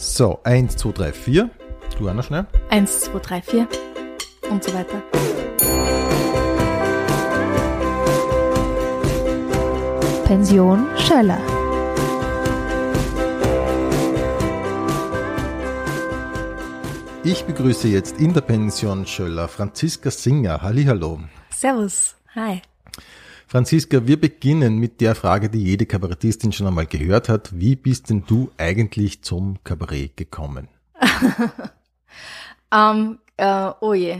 So, 1, 2, 3, 4. Du noch schnell. 1, 2, 3, 4 und so weiter. Pension Schöller. Ich begrüße jetzt in der Pension Schöller Franziska Singer. Hallihallo. Servus. Hi. Franziska, wir beginnen mit der Frage, die jede Kabarettistin schon einmal gehört hat. Wie bist denn du eigentlich zum Kabarett gekommen? ähm, äh, oh je.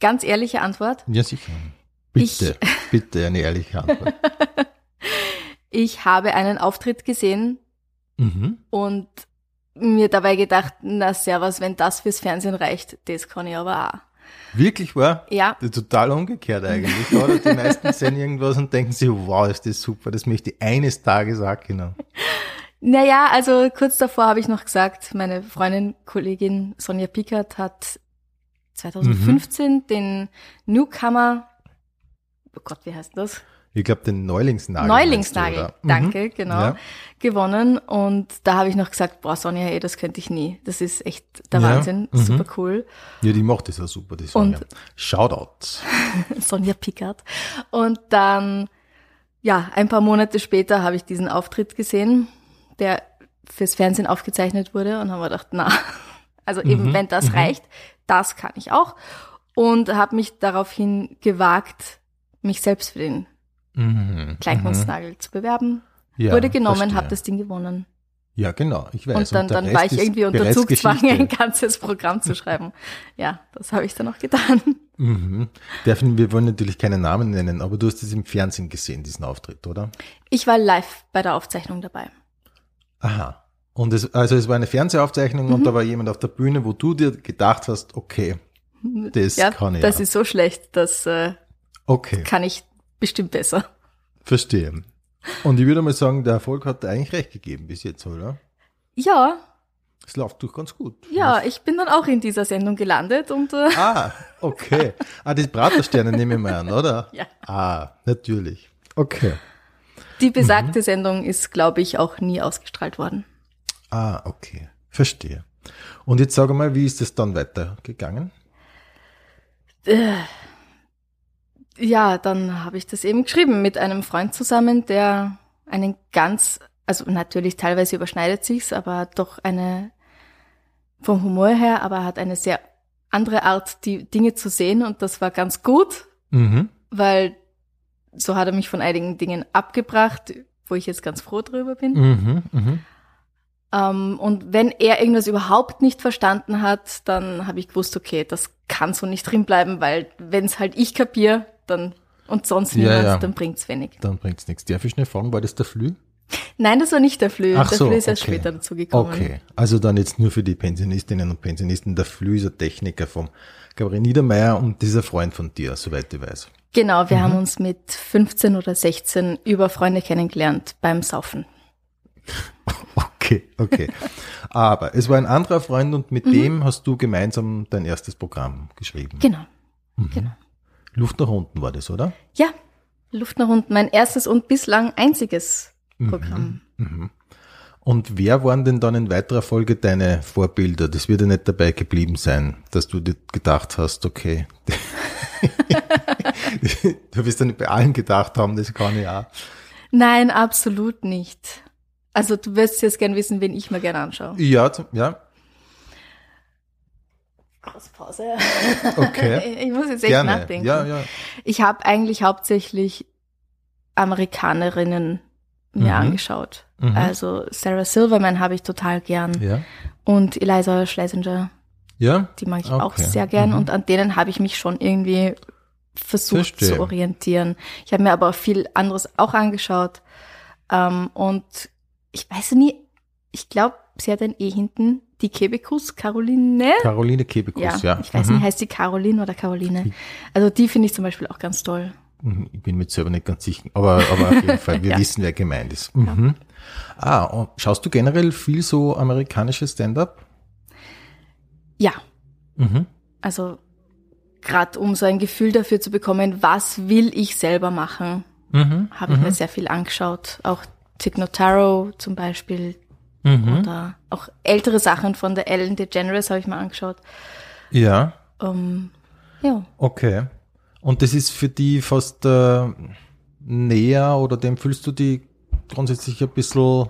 Ganz ehrliche Antwort. Ja, sicher. Bitte, Ich- bitte eine ehrliche Antwort. Ich habe einen Auftritt gesehen Mhm. und mir dabei gedacht, na servus, wenn das fürs Fernsehen reicht, das kann ich aber auch. Wirklich wahr? Ja, Total umgekehrt eigentlich, oder? Die meisten sehen irgendwas und denken sich, wow, ist das super, das möchte ich eines Tages auch genau. Naja, also kurz davor habe ich noch gesagt, meine Freundin, Kollegin Sonja Pickert hat 2015 den Newcomer, oh Gott, wie heißt das? Ich glaube, den Neulingsnagel. Neulingsnagel, du, oder? danke, Mhm. genau, Ja. gewonnen. Und da habe ich noch gesagt, boah, Sonja, ey, das könnte ich nie. Das ist echt der Ja, Wahnsinn, mhm. super cool. ja, die macht das ja super, die Sonja. Und- Shoutout. Sonja Pickard. Und dann, ja, ein paar Monate später habe ich diesen Auftritt gesehen, der fürs Fernsehen aufgezeichnet wurde und haben wir gedacht, na, also eben, Mhm, wenn das mhm. reicht, das kann ich auch. Und habe mich daraufhin gewagt, mich selbst für den Mhm. Kleinkunstnagel zu bewerben. Mhm. Ja, wurde genommen, habe das Ding gewonnen. Ja, genau, ich weiß. Und dann, der dann war ich irgendwie unter Zugzwang, ein ganzes Programm zu schreiben. Ja, das habe ich dann auch getan. Mhm. Dürfen, wir wollen natürlich keine Namen nennen, aber du hast es im Fernsehen gesehen, diesen Auftritt, oder? Ich war live bei der Aufzeichnung dabei. Aha. Und es, also es war eine Fernsehaufzeichnung Mhm. und da war jemand auf der Bühne, wo du dir gedacht hast, okay, das ja, kann ich das ja. ist so schlecht, das äh, Okay, kann ich bestimmt besser. verstehe. Und ich würde mal sagen, der Erfolg hat eigentlich recht gegeben bis jetzt, oder? Ja, Es läuft doch ganz gut. ja, ich bin dann auch in dieser Sendung gelandet und äh, Ah, okay. Ah, die Pratersterne nehme ich mal an, oder? Ja. Ah, natürlich. Okay. die Mhm. besagte Sendung ist, glaube ich, auch nie ausgestrahlt worden. Ah, okay. Verstehe. Und jetzt sag mal, wie ist es dann weitergegangen? Äh, ja, dann habe ich das eben geschrieben mit einem Freund zusammen, der einen ganz, also natürlich teilweise überschneidet sich's, aber doch eine vom Humor her, aber er hat eine sehr andere Art, die Dinge zu sehen und das war ganz gut, Mhm. weil so hat er mich von einigen Dingen abgebracht, wo ich jetzt ganz froh drüber bin. Mhm. Mhm. Ähm, und wenn er irgendwas überhaupt nicht verstanden hat, dann habe ich gewusst, okay, das kann so nicht drin bleiben, weil wenn es halt ich kapier, dann und sonst Ja, niemand, ja. dann bringt's wenig. Dann bringt's nichts. Darf ich schnell fragen, war das der Flü? Nein, das war nicht der Flö. Ach der so, Flö ist erst okay. später dazu gekommen. Okay. Also dann jetzt nur für die Pensionistinnen und Pensionisten. Der Flü ist ein Techniker vom Gabriel Niedermeyer und dieser Freund von dir, soweit ich weiß. Genau, Mhm. wir haben uns mit 15 oder 16 über Freunde kennengelernt beim Saufen. Okay, okay. Aber es war ein anderer Freund und mit dem hast du gemeinsam dein erstes Programm geschrieben. Genau. Mhm. genau. Luft nach unten war das, oder? Ja, Luft nach unten, mein erstes und bislang einziges Mhm. Programm. Und wer waren denn dann in weiterer Folge deine Vorbilder? Das wird ja nicht dabei geblieben sein, dass du dir gedacht hast, okay. du wirst ja nicht bei allen gedacht haben, das kann ich auch. Nein, absolut nicht. Also du wirst jetzt gern wissen, wen ich mir gern anschaue. Ja, ja, Kurz Pause. okay. Ich muss jetzt echt Gerne. nachdenken. Ja, ja. Ich habe eigentlich hauptsächlich Amerikanerinnen mir Mhm. angeschaut. Mhm. Also Sarah Silverman habe ich total gern Ja. und Eliza Schlesinger, Ja? die mag ich Okay. auch sehr gern Mhm. und an denen habe ich mich schon irgendwie versucht Verstehe. zu orientieren. Ich habe mir aber viel anderes auch angeschaut ähm, und ich weiß nie, ich glaube, sie hat ein E hinten, die Kebekus, Caroline. Caroline Kebekus, Ja, ja. ich weiß Mhm. nicht, heißt sie Caroline oder Caroline? Also die finde ich zum Beispiel auch ganz toll. Mhm, Ich bin mir selber nicht ganz sicher, aber, aber auf jeden Fall, wir Ja. wissen, wer gemeint ist. Mhm. Ah, und schaust du generell viel so amerikanisches Stand-up? Ja, Mhm. also gerade um so ein Gefühl dafür zu bekommen, was will ich selber machen, Mhm. habe ich mir sehr viel angeschaut. Auch Tig Notaro zum Beispiel, Mhm. Oder auch ältere Sachen von der Ellen DeGeneres habe ich mal angeschaut. Ja, Ähm, ja. okay. Und das ist für die fast äh, näher oder dem fühlst du die grundsätzlich ein bisschen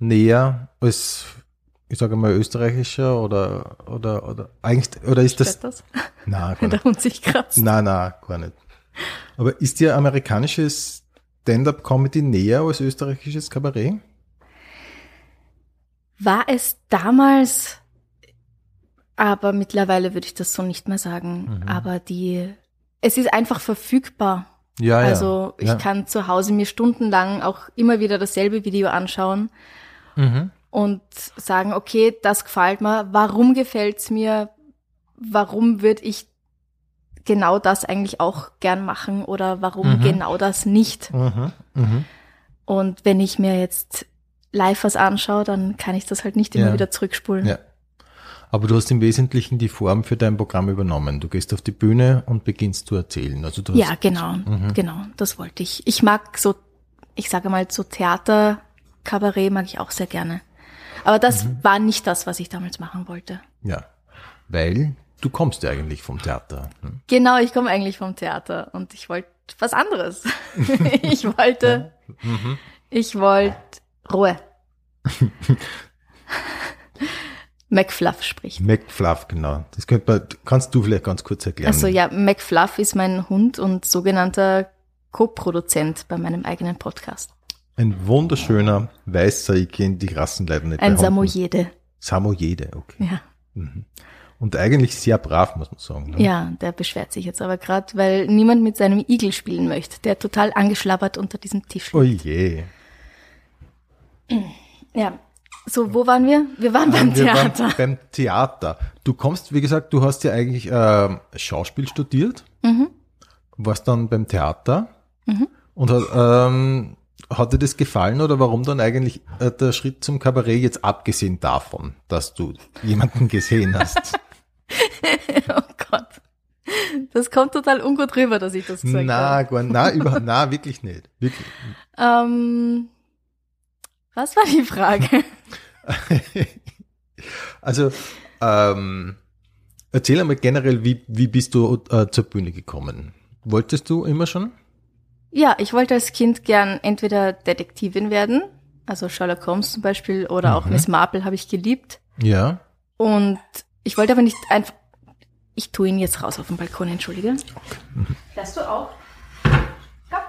näher als, ich sage mal, österreichischer oder, oder, oder, eigentlich, oder ist das, das? na, gar Wenn nicht. Hund sich kratzt. Nein, nein, gar nicht. Aber ist dir amerikanisches Stand-up-Comedy näher als österreichisches Kabarett? War es damals, aber mittlerweile würde ich das so nicht mehr sagen. Mhm. Aber die, es ist einfach verfügbar. Ja, Also ich ja. kann zu Hause mir stundenlang auch immer wieder dasselbe Video anschauen Mhm. und sagen, okay, das gefällt mir, warum gefällt's mir, warum würde ich genau das eigentlich auch gern machen oder warum Mhm. genau das nicht. Mhm. Mhm. Und wenn ich mir jetzt live was anschaue, dann kann ich das halt nicht immer Ja. wieder zurückspulen. Ja. Aber du hast im Wesentlichen die Form für dein Programm übernommen. Du gehst auf die Bühne und beginnst zu erzählen. Also du hast, Ja, genau, Mhm. genau, das wollte ich. Ich mag so, ich sage mal, so Theater, Kabarett mag ich auch sehr gerne. Aber das Mhm. war nicht das, was ich damals machen wollte. Ja. Weil du kommst ja eigentlich vom Theater. hm? Genau, ich komme eigentlich vom Theater und ich wollte was anderes. ich wollte, Mhm. ich wollte Ruhe. McFluff spricht. McFluff, genau. Das könnte man, kannst du vielleicht ganz kurz erklären. Also ja, McFluff ist mein Hund und sogenannter Co-Produzent bei meinem eigenen Podcast. Ein wunderschöner weißer, ich kenne die Rassen leider nicht. Ein. Samoyede. Samoyede, okay. Ja. Mhm. Und eigentlich sehr brav, muss man sagen. Ne? Ja, der beschwert sich jetzt aber gerade, weil niemand mit seinem Igel spielen möchte, der total angeschlabbert unter diesem Tisch Oh liegt. je. Ja. So, wo waren wir? Wir waren beim Ähm, Wir waren Theater. beim Theater. Du kommst, wie gesagt, du hast ja eigentlich ähm, Schauspiel studiert, Mhm. warst dann beim Theater Mhm. und hat, ähm, hat dir das gefallen oder warum dann eigentlich äh, der Schritt zum Kabarett jetzt abgesehen davon, dass du jemanden gesehen hast? oh Gott. Das kommt total ungut rüber, dass ich das gesagt na, habe. gar, na, über, na, wirklich nicht. Wirklich. Ähm, was war die Frage? also, ähm, erzähl einmal generell, wie, wie bist du äh, zur Bühne gekommen? Wolltest du immer schon? Ja, ich wollte als Kind gern entweder Detektivin werden, also Sherlock Holmes zum Beispiel, oder auch Mhm. Miss Marple habe ich geliebt. Ja. Und ich wollte aber nicht einfach. Ich tue ihn jetzt raus auf den Balkon, entschuldige. Fährst du auch? Komm,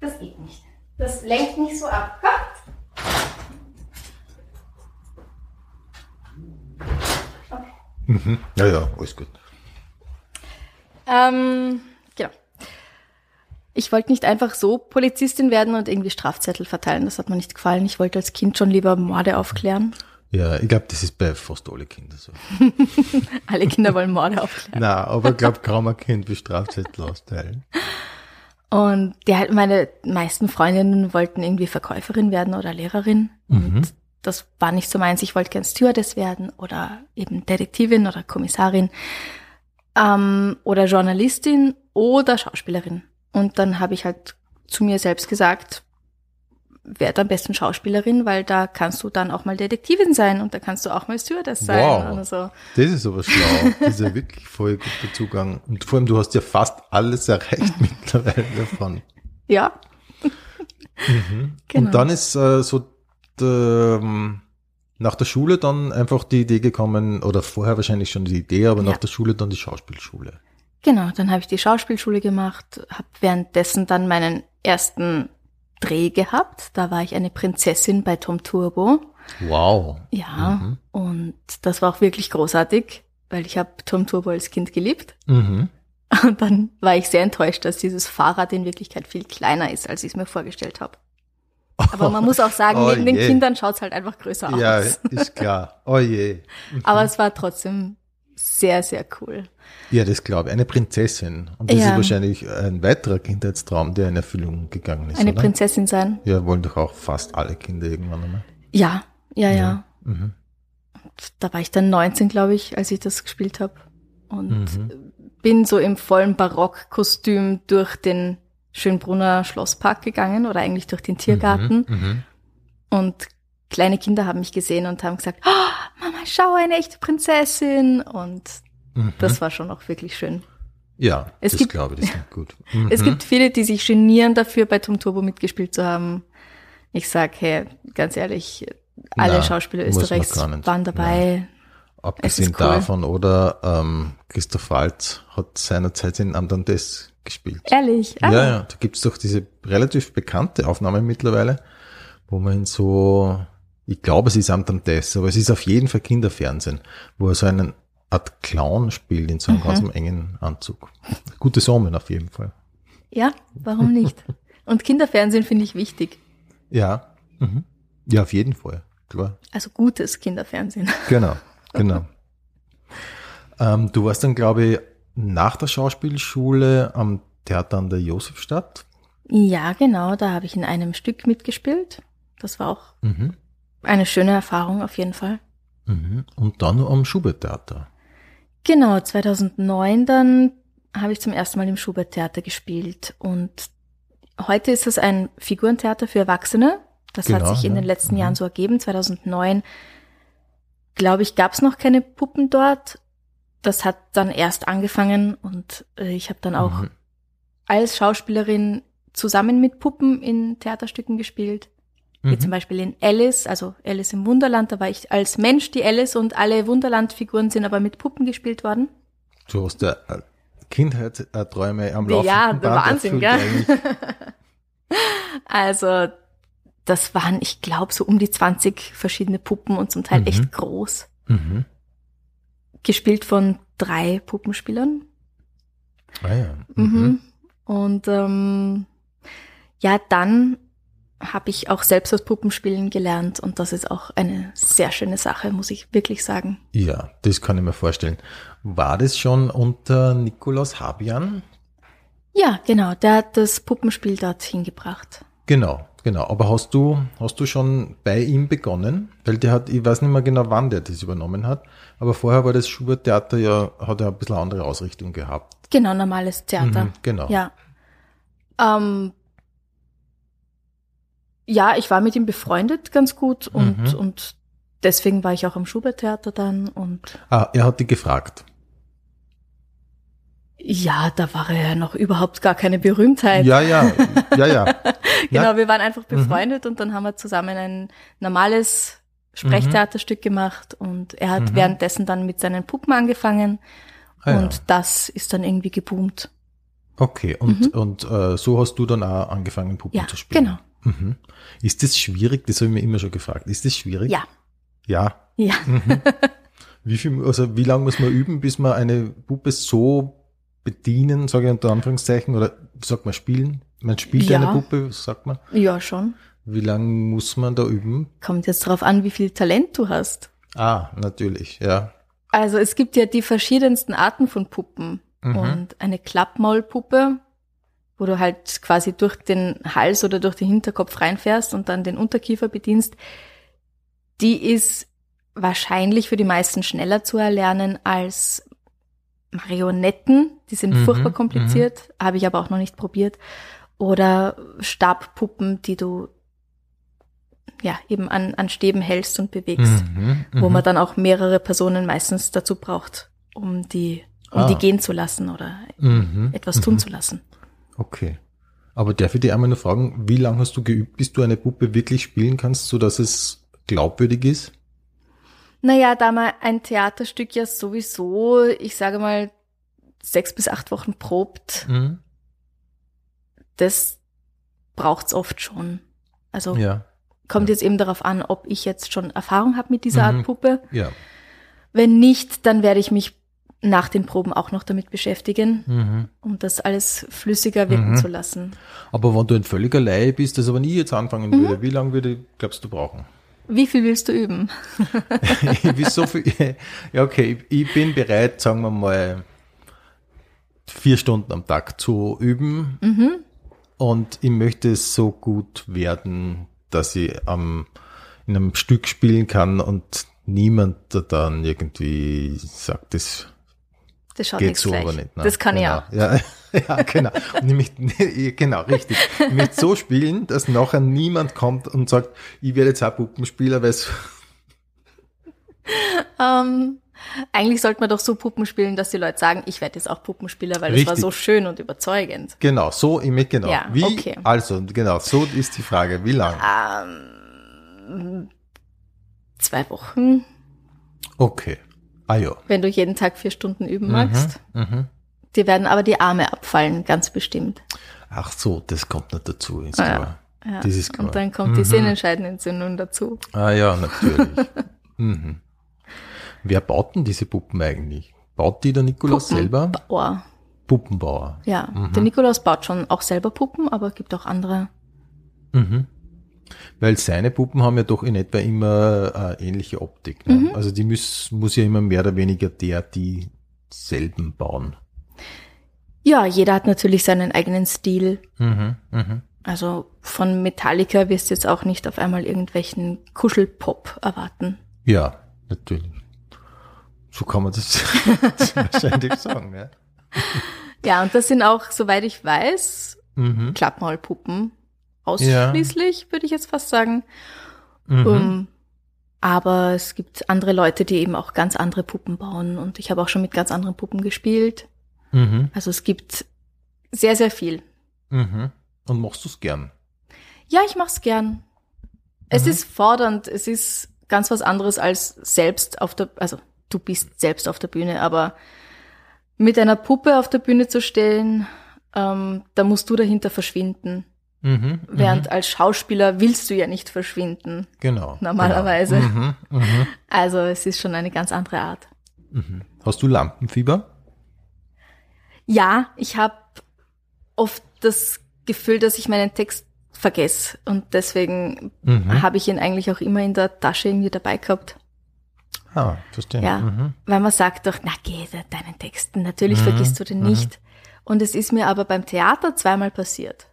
das geht nicht. Das lenkt nicht so ab. Komm. Mhm. Ja, ja, alles gut. Ähm, genau. Ich wollte nicht einfach so Polizistin werden und irgendwie Strafzettel verteilen. Das hat mir nicht gefallen. Ich wollte als Kind schon lieber Morde aufklären. Ja, ich glaube, das ist bei fast alle Kindern so. Alle Kinder wollen Morde aufklären. Na, aber ich glaube, kaum ein Kind will Strafzettel austeilen. Und ja, meine meisten Freundinnen wollten irgendwie Verkäuferin werden oder Lehrerin. Mhm. Und das war nicht so meins. Ich wollte gern Stewardess werden oder eben Detektivin oder Kommissarin ähm, oder Journalistin oder Schauspielerin. Und dann habe ich halt zu mir selbst gesagt, werd am besten Schauspielerin, weil da kannst du dann auch mal Detektivin sein und da kannst du auch mal Stewardess sein. Wow. Oder so. Das ist aber schlau. Das ist ja wirklich voll guter Zugang. Und vor allem, du hast ja fast alles erreicht mittlerweile davon. Ja. Genau. Und dann ist äh, so ähm, nach der Schule dann einfach die Idee gekommen, oder vorher wahrscheinlich schon die Idee, aber Ja. nach der Schule dann die Schauspielschule. Genau, dann habe ich die Schauspielschule gemacht, habe währenddessen dann meinen ersten Dreh gehabt. Da war ich eine Prinzessin bei Tom Turbo. Wow. Ja, Mhm. und das war auch wirklich großartig, weil ich habe Tom Turbo als Kind geliebt. Mhm. Und dann war ich sehr enttäuscht, dass dieses Fahrrad in Wirklichkeit viel kleiner ist, als ich es mir vorgestellt habe. Aber man muss auch sagen, Oh neben den je. Kindern schaut's halt einfach größer Ja, aus. ist klar. Oh je. Aber es war trotzdem sehr, sehr cool. Ja, das glaube ich. Eine Prinzessin. Und das Ja. ist wahrscheinlich ein weiterer Kindheitstraum, der in Erfüllung gegangen ist, Eine oder? Prinzessin sein. Ja, wollen doch auch fast alle Kinder irgendwann einmal. Ja, ja, ja. Mhm. da war ich dann 19, glaube ich, als ich das gespielt habe. Und Mhm. bin so im vollen Barockkostüm durch den Schönbrunner Schlosspark gegangen oder eigentlich durch den Tiergarten. Mhm. Mhm. Und kleine Kinder haben mich gesehen und haben gesagt, oh, Mama, schau, eine echte Prinzessin. Und Mhm. das war schon auch wirklich schön. Ja, Es das gibt- glaube ich, das klingt gut. Mhm. Es gibt viele, die sich genieren dafür, bei Tom Turbo mitgespielt zu haben. Ich sag, hey, ganz ehrlich, alle Na, Schauspieler Österreichs waren dabei. Abgesehen es ist cool. davon, oder ähm, Christoph Waltz hat seinerzeit in Andantes gespielt. Ehrlich. Ah, Ja, ja, da gibt's doch diese relativ bekannte Aufnahme mittlerweile, wo man in so, ich glaube, es ist Andantes, aber es ist auf jeden Fall Kinderfernsehen, wo er so einen Art Clown spielt in so einem Mhm. ganz engen Anzug. Gutes Omen auf jeden Fall. ja, warum nicht? Und Kinderfernsehen finde ich wichtig. Ja, mhm. ja, auf jeden Fall, klar. Also gutes Kinderfernsehen. Genau, genau. ähm, du warst dann, glaube ich, nach der Schauspielschule am Theater an der Josefstadt. Ja, genau, da habe ich in einem Stück mitgespielt. Das war auch Mhm. eine schöne Erfahrung auf jeden Fall. Mhm. Und dann am Schubert-Theater. Genau, 2009 dann habe ich zum ersten Mal im Schubert-Theater gespielt und heute ist es ein Figurentheater für Erwachsene. Das Genau, hat sich in ja. den letzten Mhm. Jahren so ergeben. 2009, glaube ich, gab es noch keine Puppen dort. Das hat dann erst angefangen und äh, ich habe dann auch Mhm. als Schauspielerin zusammen mit Puppen in Theaterstücken gespielt. Wie Mhm. zum Beispiel in Alice, also Alice im Wunderland, da war ich als Mensch die Alice und alle Wunderland-Figuren sind aber mit Puppen gespielt worden. Du hast ja äh, Kindheitsträume am Laufen. Ja, der Wahnsinn, gell? Also, das waren, ich glaube, so um die 20 verschiedene Puppen und zum Teil Mhm. echt groß. Mhm. Gespielt von drei Puppenspielern. Ah ja. Mhm. Und ähm, ja, dann habe ich auch selbst das Puppenspielen gelernt und das ist auch eine sehr schöne Sache, muss ich wirklich sagen. Ja, das kann ich mir vorstellen. War das schon unter Nikolaus Habian? Ja, genau, der hat das Puppenspiel dorthin gebracht. Genau, genau. Aber hast du, hast du schon bei ihm begonnen? Weil der hat, ich weiß nicht mehr genau, wann der das übernommen hat, aber vorher war das Schubert-Theater ja, hat ja ein bisschen andere Ausrichtung gehabt. Genau, normales Theater. Mhm, genau. Ja. Ähm, ja, ich war mit ihm befreundet ganz gut und, Mhm. und deswegen war ich auch am Schubert-Theater dann und Ah, er hat dich gefragt. Ja, da war er ja noch überhaupt gar keine Berühmtheit. Ja, ja, ja, ja. Genau, Ja. wir waren einfach Mhm. befreundet und dann haben wir zusammen ein normales Sprechtheaterstück gemacht und er hat Mhm. währenddessen dann mit seinen Puppen angefangen Ah, ja. und das ist dann irgendwie geboomt. Okay, und, Mhm. und äh, so hast du dann auch angefangen, Puppen Ja, zu spielen. genau. Mhm. Ist das schwierig? Das habe ich mir immer schon gefragt. Ist das schwierig? Ja, Ja. ja. Mhm. Wie viel, also wie lange muss man üben, bis man eine Puppe so bedienen, sage ich unter Anführungszeichen, oder wie sagt man, spielen? Man spielt Ja. eine Puppe, sagt man. Ja, schon. Wie lange muss man da üben? Kommt jetzt darauf an, wie viel Talent du hast. Ah, natürlich, ja. Also es gibt ja die verschiedensten Arten von Puppen. Mhm. Und eine Klappmaulpuppe, wo du halt quasi durch den Hals oder durch den Hinterkopf reinfährst und dann den Unterkiefer bedienst, die ist wahrscheinlich für die meisten schneller zu erlernen als Marionetten. Die sind Mhm, furchtbar kompliziert, habe ich aber auch noch nicht probiert. Oder Stabpuppen, die du ja eben an, an Stäben hältst und bewegst Mhm, wo mhm. man dann auch mehrere Personen meistens dazu braucht, um die, um Ah. die gehen zu lassen oder Mhm, etwas tun mhm. zu lassen. Okay. Aber darf ich dir einmal nur fragen, wie lange hast du geübt, bis du eine Puppe wirklich spielen kannst, so dass es glaubwürdig ist? Naja, da man ein Theaterstück ja sowieso, ich sage mal, sechs bis acht Wochen probt, Mhm. das braucht's oft schon. Also Ja, kommt ja. jetzt eben darauf an, ob ich jetzt schon Erfahrung habe mit dieser Mhm. Art Puppe. ja. Wenn nicht, dann werde ich mich nach den Proben auch noch damit beschäftigen, Mhm. um das alles flüssiger wirken Mhm. zu lassen. Aber wenn du ein völliger Laie bist, also wenn ich jetzt anfangen Mhm. würde, wie lange würde, glaubst du, brauchen? Wie viel willst du üben? ich will so viel, ja okay, ich, bin bereit, sagen wir mal, vier Stunden am Tag zu üben Mhm. und ich möchte es so gut werden, dass ich am, in einem Stück spielen kann und niemand da dann irgendwie sagt, das Das geht so gleich. aber nicht. ne? Das kann genau. ich auch. Ja. Ja, genau. Und ich möchte, genau, richtig. Ich möchte so spielen, dass nachher niemand kommt und sagt, ich werde jetzt auch Puppenspieler, weil es Ähm, eigentlich sollte man doch so Puppen spielen, dass die Leute sagen, ich werde jetzt auch Puppenspieler, weil es war Richtig. so schön und überzeugend. Genau, so, möchte, genau. Ja, Wie, okay. also, genau, so ist die Frage. Wie lang? Zwei Wochen, Okay. Ah ja. wenn du jeden Tag vier Stunden üben magst. Mhm. Dir werden aber die Arme abfallen, ganz bestimmt. Ach so, das kommt nicht dazu, ist Ah, klar. Ja. Das ist klar. Und dann kommt die Sehnenscheidenentzündung dazu. Ah ja, natürlich. mhm. Wer baut denn diese Puppen eigentlich? Baut die der Nikolaus selber? Puppenbauer. Puppenbauer. Ja, Mhm. der Nikolaus baut schon auch selber Puppen, aber es gibt auch andere. Mhm. Weil seine Puppen haben ja doch in etwa immer äh, ähnliche Optik. Ne? Mhm. Also die muss, muss ja immer mehr oder weniger der, die selben bauen. Ja, jeder hat natürlich seinen eigenen Stil. Mhm. Mhm. Also von Metallica wirst du jetzt auch nicht auf einmal irgendwelchen Kuschelpop erwarten. Ja, natürlich. So kann man das wahrscheinlich sagen. Ja. Ja, und das sind auch, soweit ich weiß, Mhm. Klappmaulpuppen. Ausschließlich, würde ich jetzt fast sagen. Mhm. Ähm, aber es gibt andere Leute, die eben auch ganz andere Puppen bauen. Und ich habe auch schon mit ganz anderen Puppen gespielt. Mhm. Also es gibt sehr, sehr viel. Mhm. Und machst du es gern? Ja, ich mach's gern. Es Mhm. ist fordernd, es ist ganz was anderes als selbst auf der, also du bist selbst auf der Bühne, aber mit einer Puppe auf der Bühne zu stellen, ähm, da musst du dahinter verschwinden. Mhm. Während mhm. als Schauspieler willst du ja nicht verschwinden. genau. normalerweise. Genau. Mhm. Mhm. Also es ist schon eine ganz andere Art. Mhm. Hast du Lampenfieber? Ja, ich habe oft das Gefühl, dass ich meinen Text vergesse und deswegen Mhm. habe ich ihn eigentlich auch immer in der Tasche irgendwie dabei gehabt. Ah, verstehe. Ja, Mhm. weil man sagt doch, na geh de- deinen Texten, natürlich Mhm, vergisst du den mhm. nicht. Und es ist mir aber beim Theater zweimal passiert.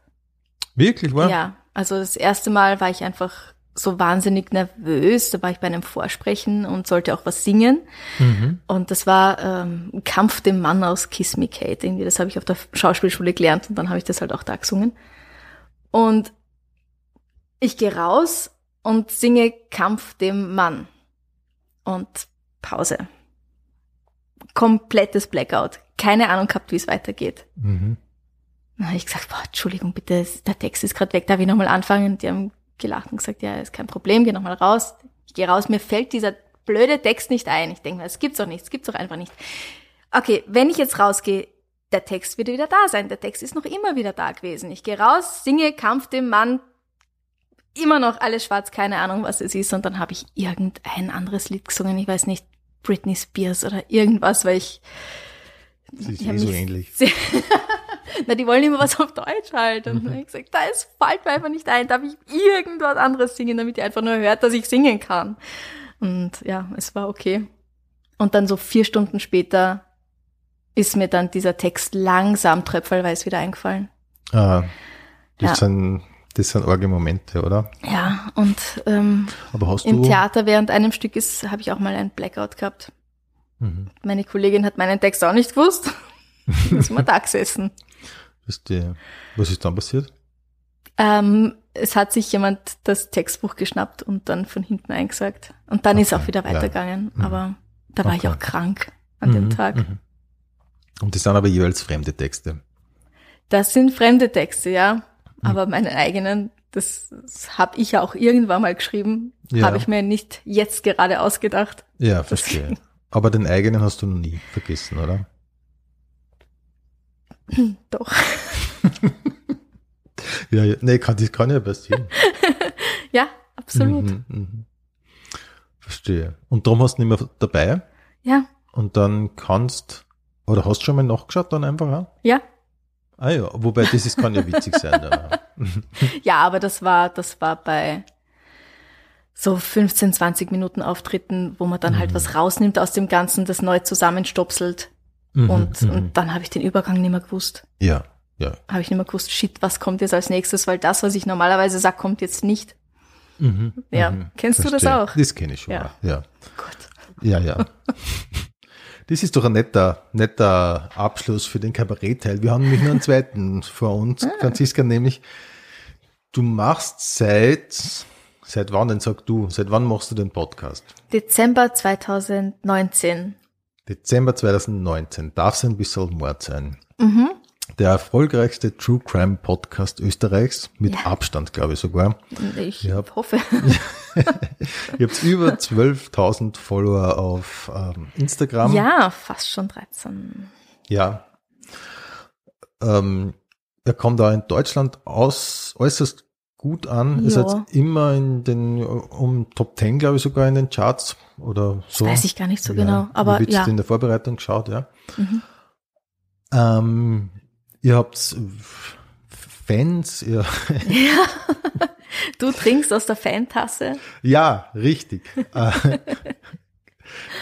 Wirklich, wahr? Ja, also das erste Mal war ich einfach so wahnsinnig nervös. Da war ich bei einem Vorsprechen und sollte auch was singen. Mhm. Und das war ähm, Kampf dem Mann aus Kiss Me Kate. Irgendwie, das habe ich auf der Schauspielschule gelernt und dann habe ich das halt auch da gesungen. Und ich gehe raus und singe Kampf dem Mann. Und Pause. Komplettes Blackout. Keine Ahnung gehabt, wie es weitergeht. Mhm. Dann habe ich gesagt, boah, Entschuldigung, bitte, der Text ist gerade weg, darf ich nochmal anfangen? Die haben gelacht und gesagt, ja, ist kein Problem, geh nochmal raus. Ich gehe raus, mir fällt dieser blöde Text nicht ein. Ich denke mir, es gibt's doch nicht, es gibt's doch einfach nicht. Okay, wenn ich jetzt rausgehe, der Text wird wieder da sein. Der Text ist noch immer wieder da gewesen. Ich gehe raus, singe Kampf dem Mann, immer noch alles schwarz, keine Ahnung, was es ist. Und dann habe ich irgendein anderes Lied gesungen. Ich weiß nicht, Britney Spears oder irgendwas, weil ich Das ist Ja, eh so ähnlich. na, die wollen immer was auf Deutsch halt. Und dann hab ich gesagt, da es fällt mir einfach nicht ein, darf ich irgendwas anderes singen, damit ihr einfach nur hört, dass ich singen kann. Und ja, es war okay. Und dann so vier Stunden später ist mir dann dieser Text langsam tröpfelweise wieder eingefallen. Ah, das, Ja. sind, das sind arge Momente, oder? Ja, und ähm, Aber hast im. Theater während einem Stück ist, habe ich auch mal ein Blackout gehabt. Mhm. Meine Kollegin hat meinen Text auch nicht gewusst. ist immer da gesessen. Verstehe. Was ist dann passiert? Ähm, es hat sich jemand das Textbuch geschnappt und dann von hinten eingesagt. Und dann ist Okay, auch wieder ja. weitergegangen. Mhm. Aber da war ich Okay. auch krank an dem Mhm, Tag. mhm. Und das sind aber jeweils fremde Texte. Das sind fremde Texte, ja. Mhm. Aber meine eigenen, das, das habe ich ja auch irgendwann mal geschrieben. Ja. Habe ich mir nicht jetzt gerade ausgedacht. Ja, verstehe. Aber den eigenen hast du noch nie vergessen, oder? Doch. Ja, ja. nee, kann, das kann ja passieren. Ja, absolut. Mhm, mhm. Verstehe. Und darum hast du nicht mehr dabei Ja, und dann kannst, oder hast du schon mal nachgeschaut dann einfach auch? ja. Ah ja, wobei das ist, kann ja witzig sein. Dann. Ja, aber das war, das war bei so 15, 20 Minuten Auftritten, wo man dann halt Mhm. was rausnimmt aus dem Ganzen, das neu zusammenstopselt. Mhm, Und, mhm. und dann habe ich den Übergang nicht mehr gewusst. Ja, ja. Habe ich nicht mehr gewusst, shit, was kommt jetzt als nächstes, weil das, was ich normalerweise sage, kommt jetzt nicht. Mhm, Ja. mhm. Kennst du das Verstehe. auch? Das kenne ich schon. Ja. Ja. ja. Gott. Ja, ja. Das ist doch ein netter, netter Abschluss für den Kabarettteil. Wir haben nämlich nur einen zweiten vor uns, Franziska, nämlich du machst seit, seit wann denn sag du, seit wann machst du den Podcast? Dezember 2019. Dezember 2019. Darf es ein bisschen Mord sein? Mhm. Der erfolgreichste True Crime Podcast Österreichs, mit Ja. Abstand, glaube ich sogar. Ich Ja. hoffe. Ihr habt über 12.000 Follower auf ähm, Instagram. Ja, fast schon 13. Ja. Ähm, er kommt da in Deutschland aus, äußerst gut an. Ist Ja. jetzt immer in den, um Top 10, glaube ich, sogar in den Charts oder so. Weiß ich gar nicht so Ja, genau. Aber ja. in der Vorbereitung geschaut, ja. Mhm. Ähm, ihr habt Fans, ihr, ja. Du trinkst aus der Fantasse. ja, richtig.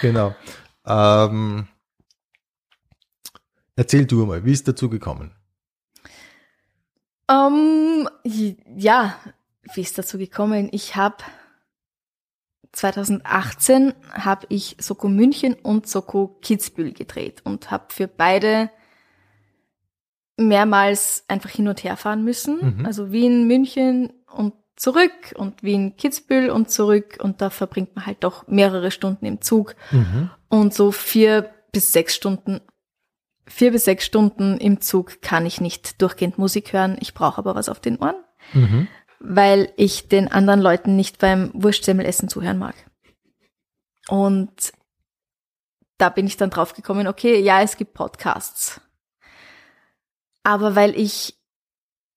Genau. Ähm, erzähl du mal, wie ist dazu gekommen? Ähm, ja, wie ist dazu gekommen? Ich habe 2018 habe ich Soko München und Soko Kitzbühel gedreht und habe für beide mehrmals einfach hin und her fahren müssen. Mhm. Also Wien, München und zurück und Wien, Kitzbühel und zurück und da verbringt man halt doch mehrere Stunden im Zug Mhm. und so vier bis sechs Stunden, vier bis sechs Stunden im Zug kann ich nicht durchgehend Musik hören. Ich brauche aber was auf den Ohren, Mhm. weil ich den anderen Leuten nicht beim Wurstsemmelessen zuhören mag. Und da bin ich dann drauf gekommen, okay, ja, es gibt Podcasts. Aber weil ich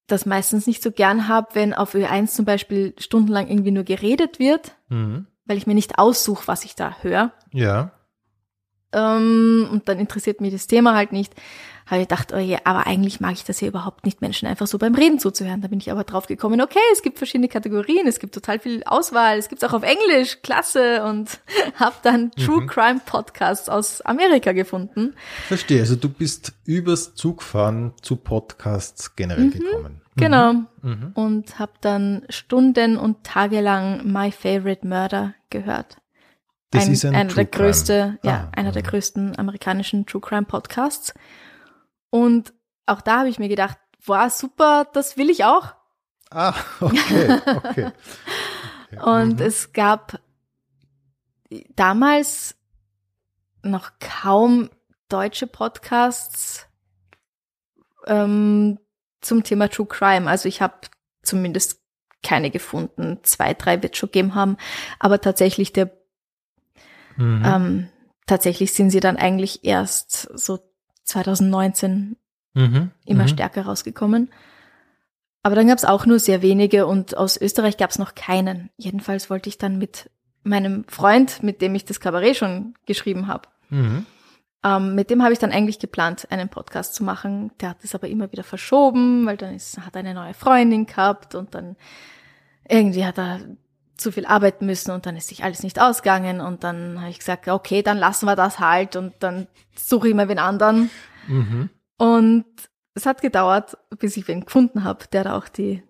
das meistens nicht so gern habe, wenn auf Ö1 zum Beispiel stundenlang irgendwie nur geredet wird, Mhm. weil ich mir nicht aussuche, was ich da höre, Ja. Ähm, und dann interessiert mich das Thema halt nicht, habe ich gedacht, oh je, aber eigentlich mag ich das ja überhaupt nicht, Menschen einfach so beim Reden zuzuhören. Da bin ich aber drauf gekommen, okay, es gibt verschiedene Kategorien, es gibt total viel Auswahl, es gibt's auch auf Englisch, klasse, und habe dann True Crime Podcasts aus Amerika gefunden. Verstehe. Also du bist übers Zugfahren zu Podcasts generell gekommen. Genau. Mhm. Und habe dann Stunden und Tage lang My Favorite Murder gehört. Das ist ein einer True der größte, Crime. ja, Ah, einer der mhm. größten amerikanischen True Crime Podcasts. Und auch da habe ich mir gedacht, wow, super, das will ich auch. Ah, okay, okay. okay. Und Mhm. es gab damals noch kaum deutsche Podcasts ähm, zum Thema True Crime. Also ich habe zumindest keine gefunden. Zwei, drei wird schon gegeben haben. Aber tatsächlich der Mhm. Ähm, tatsächlich sind sie dann eigentlich erst so 2019 Mhm. immer Mhm. stärker rausgekommen. Aber dann gab es auch nur sehr wenige und aus Österreich gab es noch keinen. Jedenfalls wollte ich dann mit meinem Freund, mit dem ich das Kabarett schon geschrieben habe, Mhm. ähm, mit dem habe ich dann eigentlich geplant, einen Podcast zu machen. Der hat es aber immer wieder verschoben, weil dann ist, hat er eine neue Freundin gehabt und dann irgendwie hat er zu viel arbeiten müssen und dann ist sich alles nicht ausgegangen und dann habe ich gesagt, okay, dann lassen wir das halt und dann suche ich mir wen anderen. Mhm. Und es hat gedauert, bis ich wen gefunden habe, der da auch die,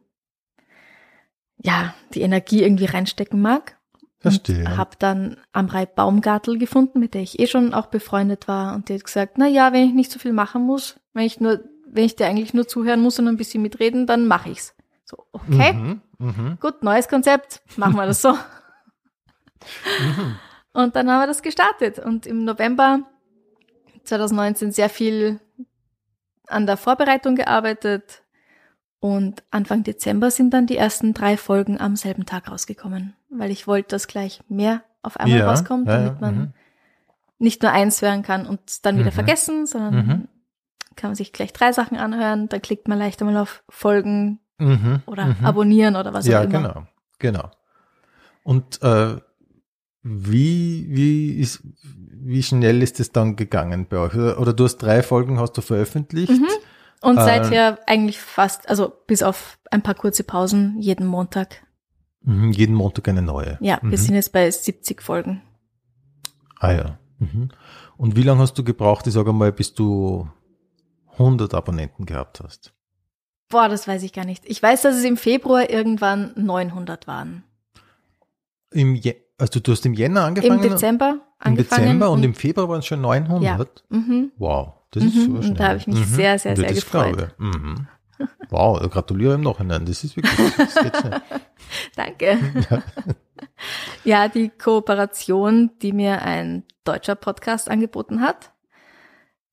ja, die Energie irgendwie reinstecken mag. Verstehe. Habe dann Amrei Baumgartel gefunden, mit der ich eh schon auch befreundet war. Und die hat gesagt, na ja, wenn ich nicht so viel machen muss, wenn ich nur, wenn ich dir eigentlich nur zuhören muss und ein bisschen mitreden, dann mache ich's. So, okay, Mhm. Mhm. gut, neues Konzept, machen wir das so. Mhm. Und dann haben wir das gestartet. Und im November 2019 sehr viel an der Vorbereitung gearbeitet. Und Anfang Dezember sind dann die ersten drei Folgen am selben Tag rausgekommen, weil ich wollte, dass gleich mehr auf einmal Ja, rauskommt, ja, damit man mhm. nicht nur eins hören kann und dann wieder Mhm. vergessen, sondern kann man sich gleich drei Sachen anhören, dann klickt man leicht einmal auf Folgen Mhm. oder Mhm. abonnieren oder was ja, auch immer. genau, genau. Und äh, wie, wie, ist, wie schnell ist es dann gegangen bei euch? Oder, oder du hast drei Folgen hast du veröffentlicht? Mhm. Und Äh, seither eigentlich fast, also bis auf ein paar kurze Pausen, jeden Montag. Mhm. Jeden Montag eine neue. Ja, Mhm. wir sind jetzt bei 70 Folgen. Ah ja. Mhm. Und wie lange hast du gebraucht, ich sage mal, bis du 100 Abonnenten gehabt hast? Boah, das weiß ich gar nicht. Ich weiß, dass es im Februar irgendwann 900 waren. Im Je also du hast im Jänner angefangen? Im Dezember Im. Dezember und, im Februar waren es schon 900? mhm. Wow, das Mhm, ist und schnell. da habe ich mich sehr, sehr, Ja, sehr das gefreut. Mhm. Wow, gratuliere im Nachhinein. Das ist wirklich, das. Danke. Ja. die Kooperation, die mir ein deutscher Podcast angeboten hat,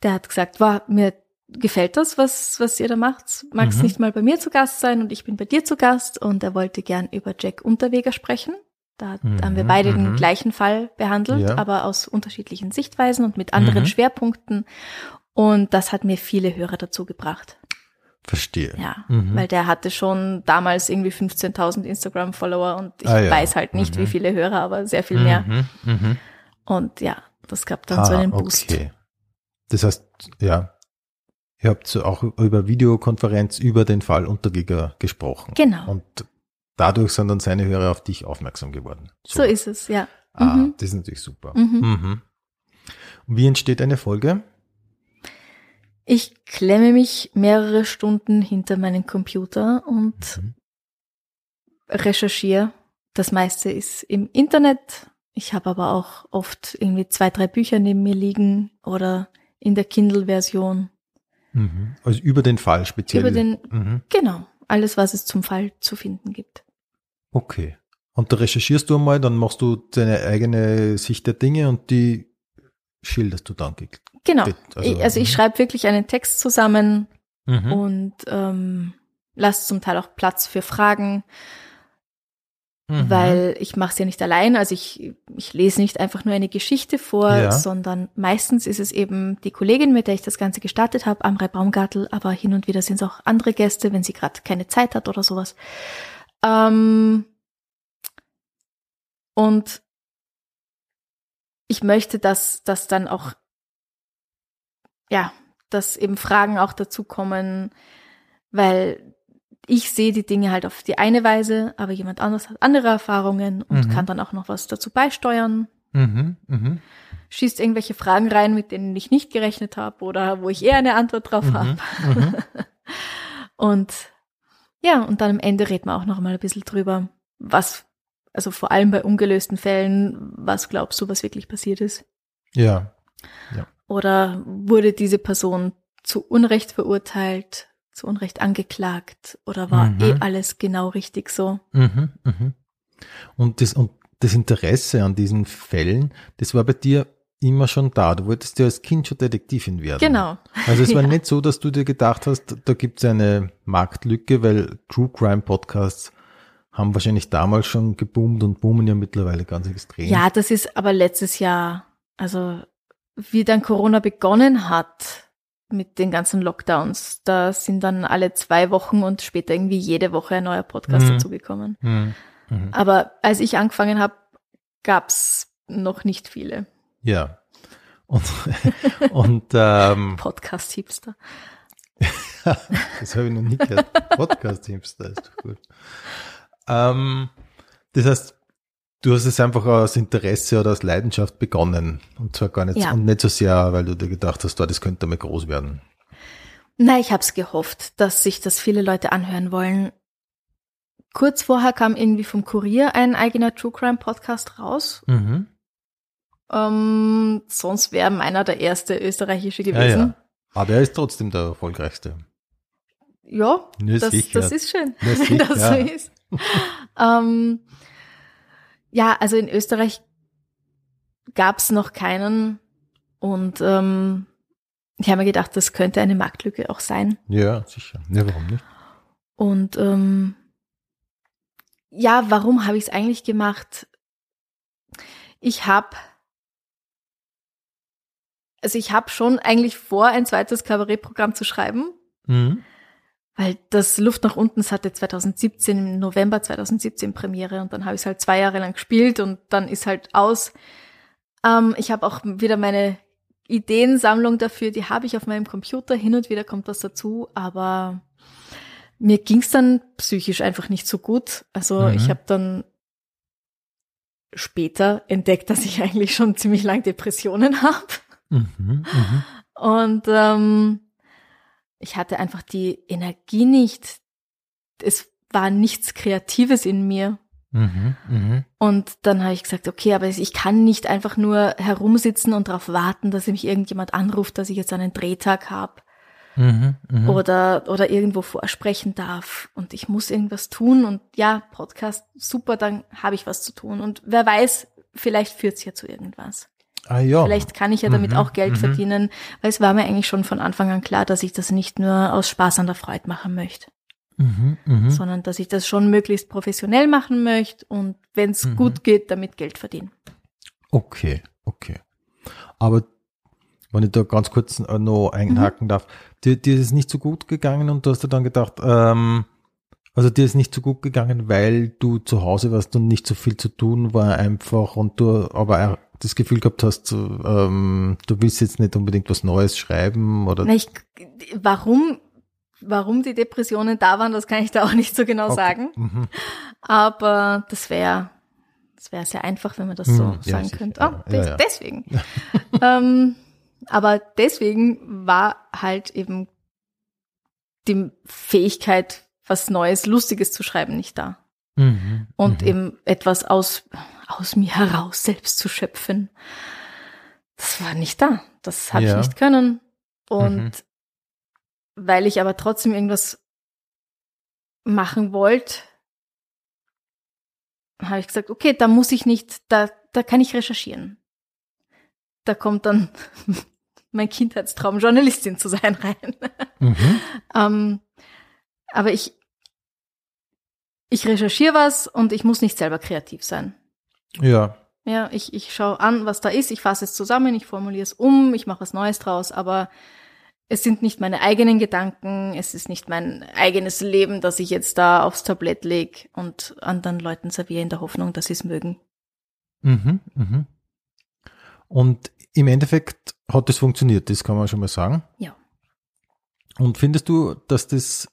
der hat gesagt, war mir gefällt das, was, was ihr da macht. Magst Mhm. nicht mal bei mir zu Gast sein und ich bin bei dir zu Gast und er wollte gern über Jack Unterweger sprechen. Da Mhm, haben wir beide mhm. den gleichen Fall behandelt, Ja. aber aus unterschiedlichen Sichtweisen und mit anderen Mhm. Schwerpunkten. Und das hat mir viele Hörer dazu gebracht. Verstehe. Ja, Mhm. weil der hatte schon damals irgendwie 15.000 Instagram-Follower und ich Ah, ja. weiß halt nicht, Mhm. wie viele Hörer, aber sehr viel mehr. Mhm, mhm. Und ja, das gab dann so einen Boost. Ah, Okay. Das heißt, ja, ihr habt so auch über Videokonferenz über den Fall Untergieger gesprochen. Genau. Und dadurch sind dann seine Hörer auf dich aufmerksam geworden. So ist es, ja. Ah, Mhm. das ist natürlich super. Mhm. Mhm. Und wie entsteht eine Folge? Ich klemme mich mehrere Stunden hinter meinen Computer und Mhm. recherchiere. Das meiste ist im Internet. Ich habe aber auch oft irgendwie zwei, drei Bücher neben mir liegen oder in der Kindle-Version. Mhm. Also über den Fall speziell. Über den, Mhm. genau, alles, was es zum Fall zu finden gibt. Okay. Und da recherchierst du einmal, dann machst du deine eigene Sicht der Dinge und die schilderst du dann. Genau. Also, Also, also ich mhm. schreibe wirklich einen Text zusammen Mhm. und ähm, lasse zum Teil auch Platz für Fragen, Mhm. weil ich mache es ja nicht allein. Also ich, ich lese nicht einfach nur eine Geschichte vor, Ja. sondern meistens ist es eben die Kollegin, mit der ich das Ganze gestartet habe, Amrei Baumgartel, aber hin und wieder sind es auch andere Gäste, wenn sie gerade keine Zeit hat oder sowas. Ähm, und ich möchte, dass, dass dann auch, ja, dass eben Fragen auch dazu kommen, weil ich sehe die Dinge halt auf die eine Weise, aber jemand anders hat andere Erfahrungen und Mhm. kann dann auch noch was dazu beisteuern, Mhm. Mhm. schießt irgendwelche Fragen rein, mit denen ich nicht gerechnet habe oder wo ich eher eine Antwort drauf Mhm. habe. Mhm. Und ja, und dann am Ende reden wir auch noch mal ein bisschen drüber, was, also vor allem bei ungelösten Fällen, was glaubst du, was wirklich passiert ist? Ja. Oder wurde diese Person zu Unrecht verurteilt, zu Unrecht angeklagt oder war Mhm. eh alles genau richtig so? Mhm. Mhm. Und das, und das Interesse an diesen Fällen, das war bei dir immer schon da. Du wolltest ja als Kind schon Detektivin werden. Genau. Also es war Ja. nicht so, dass du dir gedacht hast, da gibt es eine Marktlücke, weil True Crime Podcasts haben wahrscheinlich damals schon geboomt und boomen ja mittlerweile ganz extrem. Ja, das ist aber letztes Jahr, also wie dann Corona begonnen hat mit den ganzen Lockdowns, da sind dann alle zwei Wochen und später irgendwie jede Woche ein neuer Podcast Mhm. dazugekommen. Mhm. Mhm. Aber als ich angefangen habe, gab's noch nicht viele Ja. Und, und ähm, Podcast-Hipster. das habe ich noch nie gehört. Podcast-Hipster ist doch gut. Ähm, das heißt, du hast es einfach aus Interesse oder aus Leidenschaft begonnen. Und zwar gar nicht, Ja. und nicht so sehr, weil du dir gedacht hast, oh, das könnte mal groß werden. Na, ich hab's gehofft, dass sich das viele Leute anhören wollen. Kurz vorher kam irgendwie vom Kurier ein eigener True Crime Podcast raus. Mhm. Ähm, sonst wäre meiner der erste österreichische Ja, gewesen. ja. Aber er ist trotzdem der erfolgreichste. Ja, Ja, das, das ist schön, Ja, dass so ist. ähm, ja, also in Österreich gab's noch keinen und ähm, ich habe mir gedacht, das könnte eine Marktlücke auch sein. Ja, sicher. Ja, warum nicht? Und ähm, ja, warum habe ich es eigentlich gemacht? Ich habe, also ich habe schon eigentlich vor, ein zweites Kabarettprogramm zu schreiben, Mhm. Weil das Luft nach unten hatte 2017 im November 2017 Premiere und dann habe ich es halt zwei Jahre lang gespielt und dann ist halt aus. Ähm, ich habe auch wieder meine Ideensammlung dafür, die habe ich auf meinem Computer. Hin und wieder kommt was dazu, aber mir ging's dann psychisch einfach nicht so gut. Also Mhm. ich habe dann später entdeckt, dass ich eigentlich schon ziemlich lang Depressionen habe. Mhm. Mhm. Und ähm, ich hatte einfach die Energie nicht. Es war nichts Kreatives in mir. Mhm, mhm. Und dann habe ich gesagt, okay, aber ich kann nicht einfach nur herumsitzen und darauf warten, dass mich irgendjemand anruft, dass ich jetzt einen Drehtag habe Mhm, mhm. oder, oder irgendwo vorsprechen darf. Und ich muss irgendwas tun. Und ja, Podcast, super, dann habe ich was zu tun. Und wer weiß, vielleicht führt's ja zu irgendwas. Ah, ja. Vielleicht kann ich ja damit Mhm, auch Geld mhm. verdienen, weil es war mir eigentlich schon von Anfang an klar, dass ich das nicht nur aus Spaß an der Freude machen möchte, Mhm, mhm. sondern dass ich das schon möglichst professionell machen möchte und wenn es Mhm. gut geht, damit Geld verdienen. Okay, okay. Aber wenn ich da ganz kurz äh, noch Mhm. einhaken darf, dir, dir ist es nicht so gut gegangen und du hast dir dann gedacht, ähm, also dir ist nicht so gut gegangen, weil du zu Hause warst und nicht so viel zu tun war einfach und du aber das Gefühl gehabt hast, ähm, du willst jetzt nicht unbedingt was Neues schreiben oder Na, ich, warum, warum die Depressionen da waren, das kann ich da auch nicht so genau Okay. sagen. Mhm. Aber das wäre das wäre sehr einfach, wenn man das so Hm, ja, sagen sicher, könnte. Oh, ja, ja. deswegen. ähm, aber deswegen war halt eben die Fähigkeit, was Neues, Lustiges zu schreiben, nicht da. Mhm. Und mhm. eben etwas aus, aus mir heraus selbst zu schöpfen. Das war nicht da. Das habe Ja. ich nicht können. Und Mhm. weil ich aber trotzdem irgendwas machen wollte, habe ich gesagt, okay, da muss ich nicht, da, da kann ich recherchieren. Da kommt dann mein Kindheitstraum, Journalistin zu sein, rein. Mhm. ähm, aber ich, ich recherchiere was und ich muss nicht selber kreativ sein. Ja, Ja, ich, ich schaue an, was da ist, ich fasse es zusammen, ich formuliere es um, ich mache was Neues draus, aber es sind nicht meine eigenen Gedanken, es ist nicht mein eigenes Leben, das ich jetzt da aufs Tablett lege und anderen Leuten serviere in der Hoffnung, dass sie es mögen. Mhm, mhm. Und im Endeffekt hat das funktioniert, das kann man schon mal sagen. Ja. Und findest du, dass das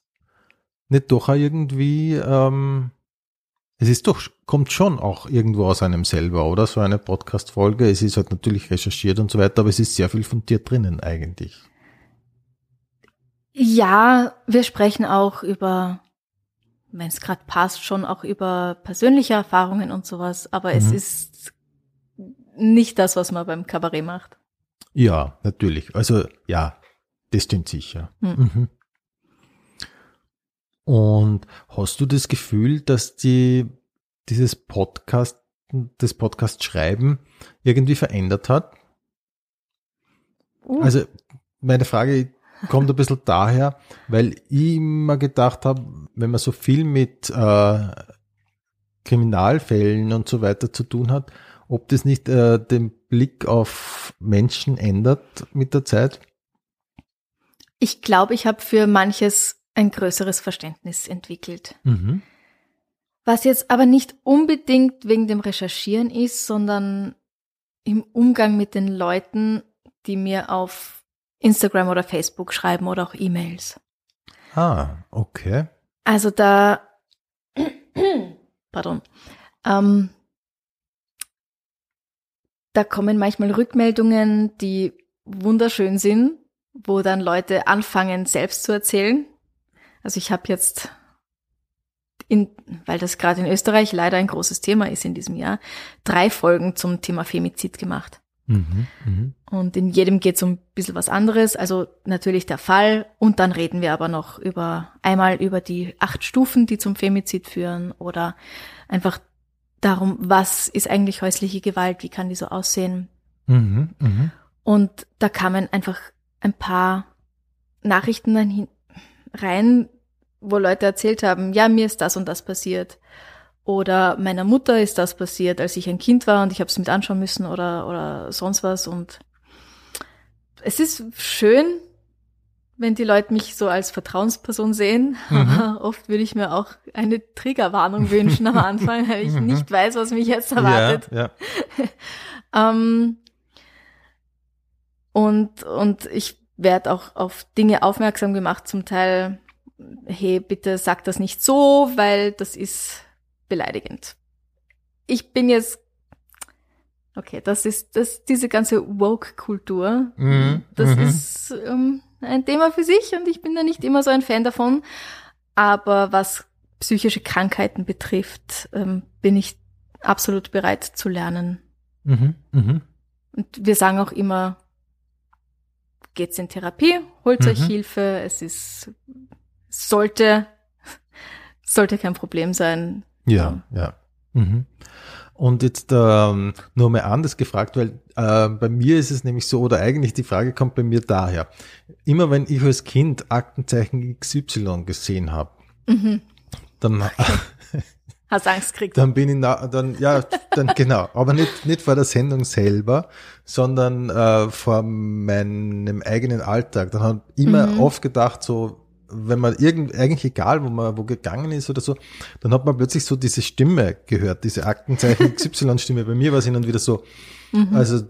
nicht doch irgendwie, ähm, es ist doch, kommt schon auch irgendwo aus einem selber, oder? So eine Podcast-Folge. Es ist halt natürlich recherchiert und so weiter, aber es ist sehr viel von dir drinnen eigentlich. Ja, wir sprechen auch über, wenn es gerade passt, schon auch über persönliche Erfahrungen und sowas, aber es Mhm. ist nicht das, was man beim Kabarett macht. Ja, natürlich. Also, ja, das stimmt sicher. Hm. Mhm. Und hast du das Gefühl, dass die, dieses Podcast, das Podcast schreiben irgendwie verändert hat? Uh. Also, meine Frage kommt ein bisschen daher, weil ich immer gedacht habe, wenn man so viel mit äh, Kriminalfällen und so weiter zu tun hat, ob das nicht äh, den Blick auf Menschen ändert mit der Zeit? Ich glaube, ich habe für manches ein größeres Verständnis entwickelt. Mhm. Was jetzt aber nicht unbedingt wegen dem Recherchieren ist, sondern im Umgang mit den Leuten, die mir auf Instagram oder Facebook schreiben oder auch E-Mails. Ah, okay. Also da, pardon, ähm, da kommen manchmal Rückmeldungen, die wunderschön sind, wo dann Leute anfangen, selbst zu erzählen. Also ich habe jetzt, in, weil das gerade in Österreich leider ein großes Thema ist in diesem Jahr, drei Folgen zum Thema Femizid gemacht. Mhm. Mhm. Und in jedem geht es um ein bisschen was anderes. Also natürlich der Fall. Und dann reden wir aber noch über einmal über die acht Stufen, die zum Femizid führen oder einfach darum, was ist eigentlich häusliche Gewalt, wie kann die so aussehen. Mhm. Mhm. Und da kamen einfach ein paar Nachrichten dann hin, rein, wo Leute erzählt haben, ja, mir ist das und das passiert. Oder meiner Mutter ist das passiert, als ich ein Kind war und ich habe es mit anschauen müssen oder, oder sonst was. Und es ist schön, wenn die Leute mich so als Vertrauensperson sehen. Mhm. Oft würde ich mir auch eine Triggerwarnung wünschen am Anfang, weil ich Mhm. nicht weiß, was mich jetzt erwartet. Ja, ja. Ähm, und, und ich werde auch auf Dinge aufmerksam gemacht, zum Teil, hey, bitte sag das nicht so, weil das ist beleidigend. Ich bin jetzt, okay, das ist, das, diese ganze Woke-Kultur, Mhm, das mhm. ist ähm, ein Thema für sich und ich bin da nicht immer so ein Fan davon. Aber was psychische Krankheiten betrifft, ähm, bin ich absolut bereit zu lernen. Mhm. Mhm. Und wir sagen auch immer, geht's in Therapie, holt euch Mhm. Hilfe, es ist, sollte, sollte kein Problem sein. Ja, ja. Mhm. Und jetzt ähm, nur mal anders gefragt, weil äh, bei mir ist es nämlich so, oder eigentlich die Frage kommt bei mir daher. Immer wenn ich als Kind Aktenzeichen XY gesehen habe, Mhm. dann, Hast Angst gekriegt. dann bin ich, na, dann, ja, dann genau, aber nicht, nicht vor der Sendung selber, sondern äh, vor meinem eigenen Alltag. Dann habe ich immer Mhm. oft gedacht, so, wenn man irgend, eigentlich egal, wo man wo gegangen ist oder so, dann hat man plötzlich so diese Stimme gehört, diese Aktenzeichen XY-Stimme. Bei mir war es hin und wieder so, Mhm. also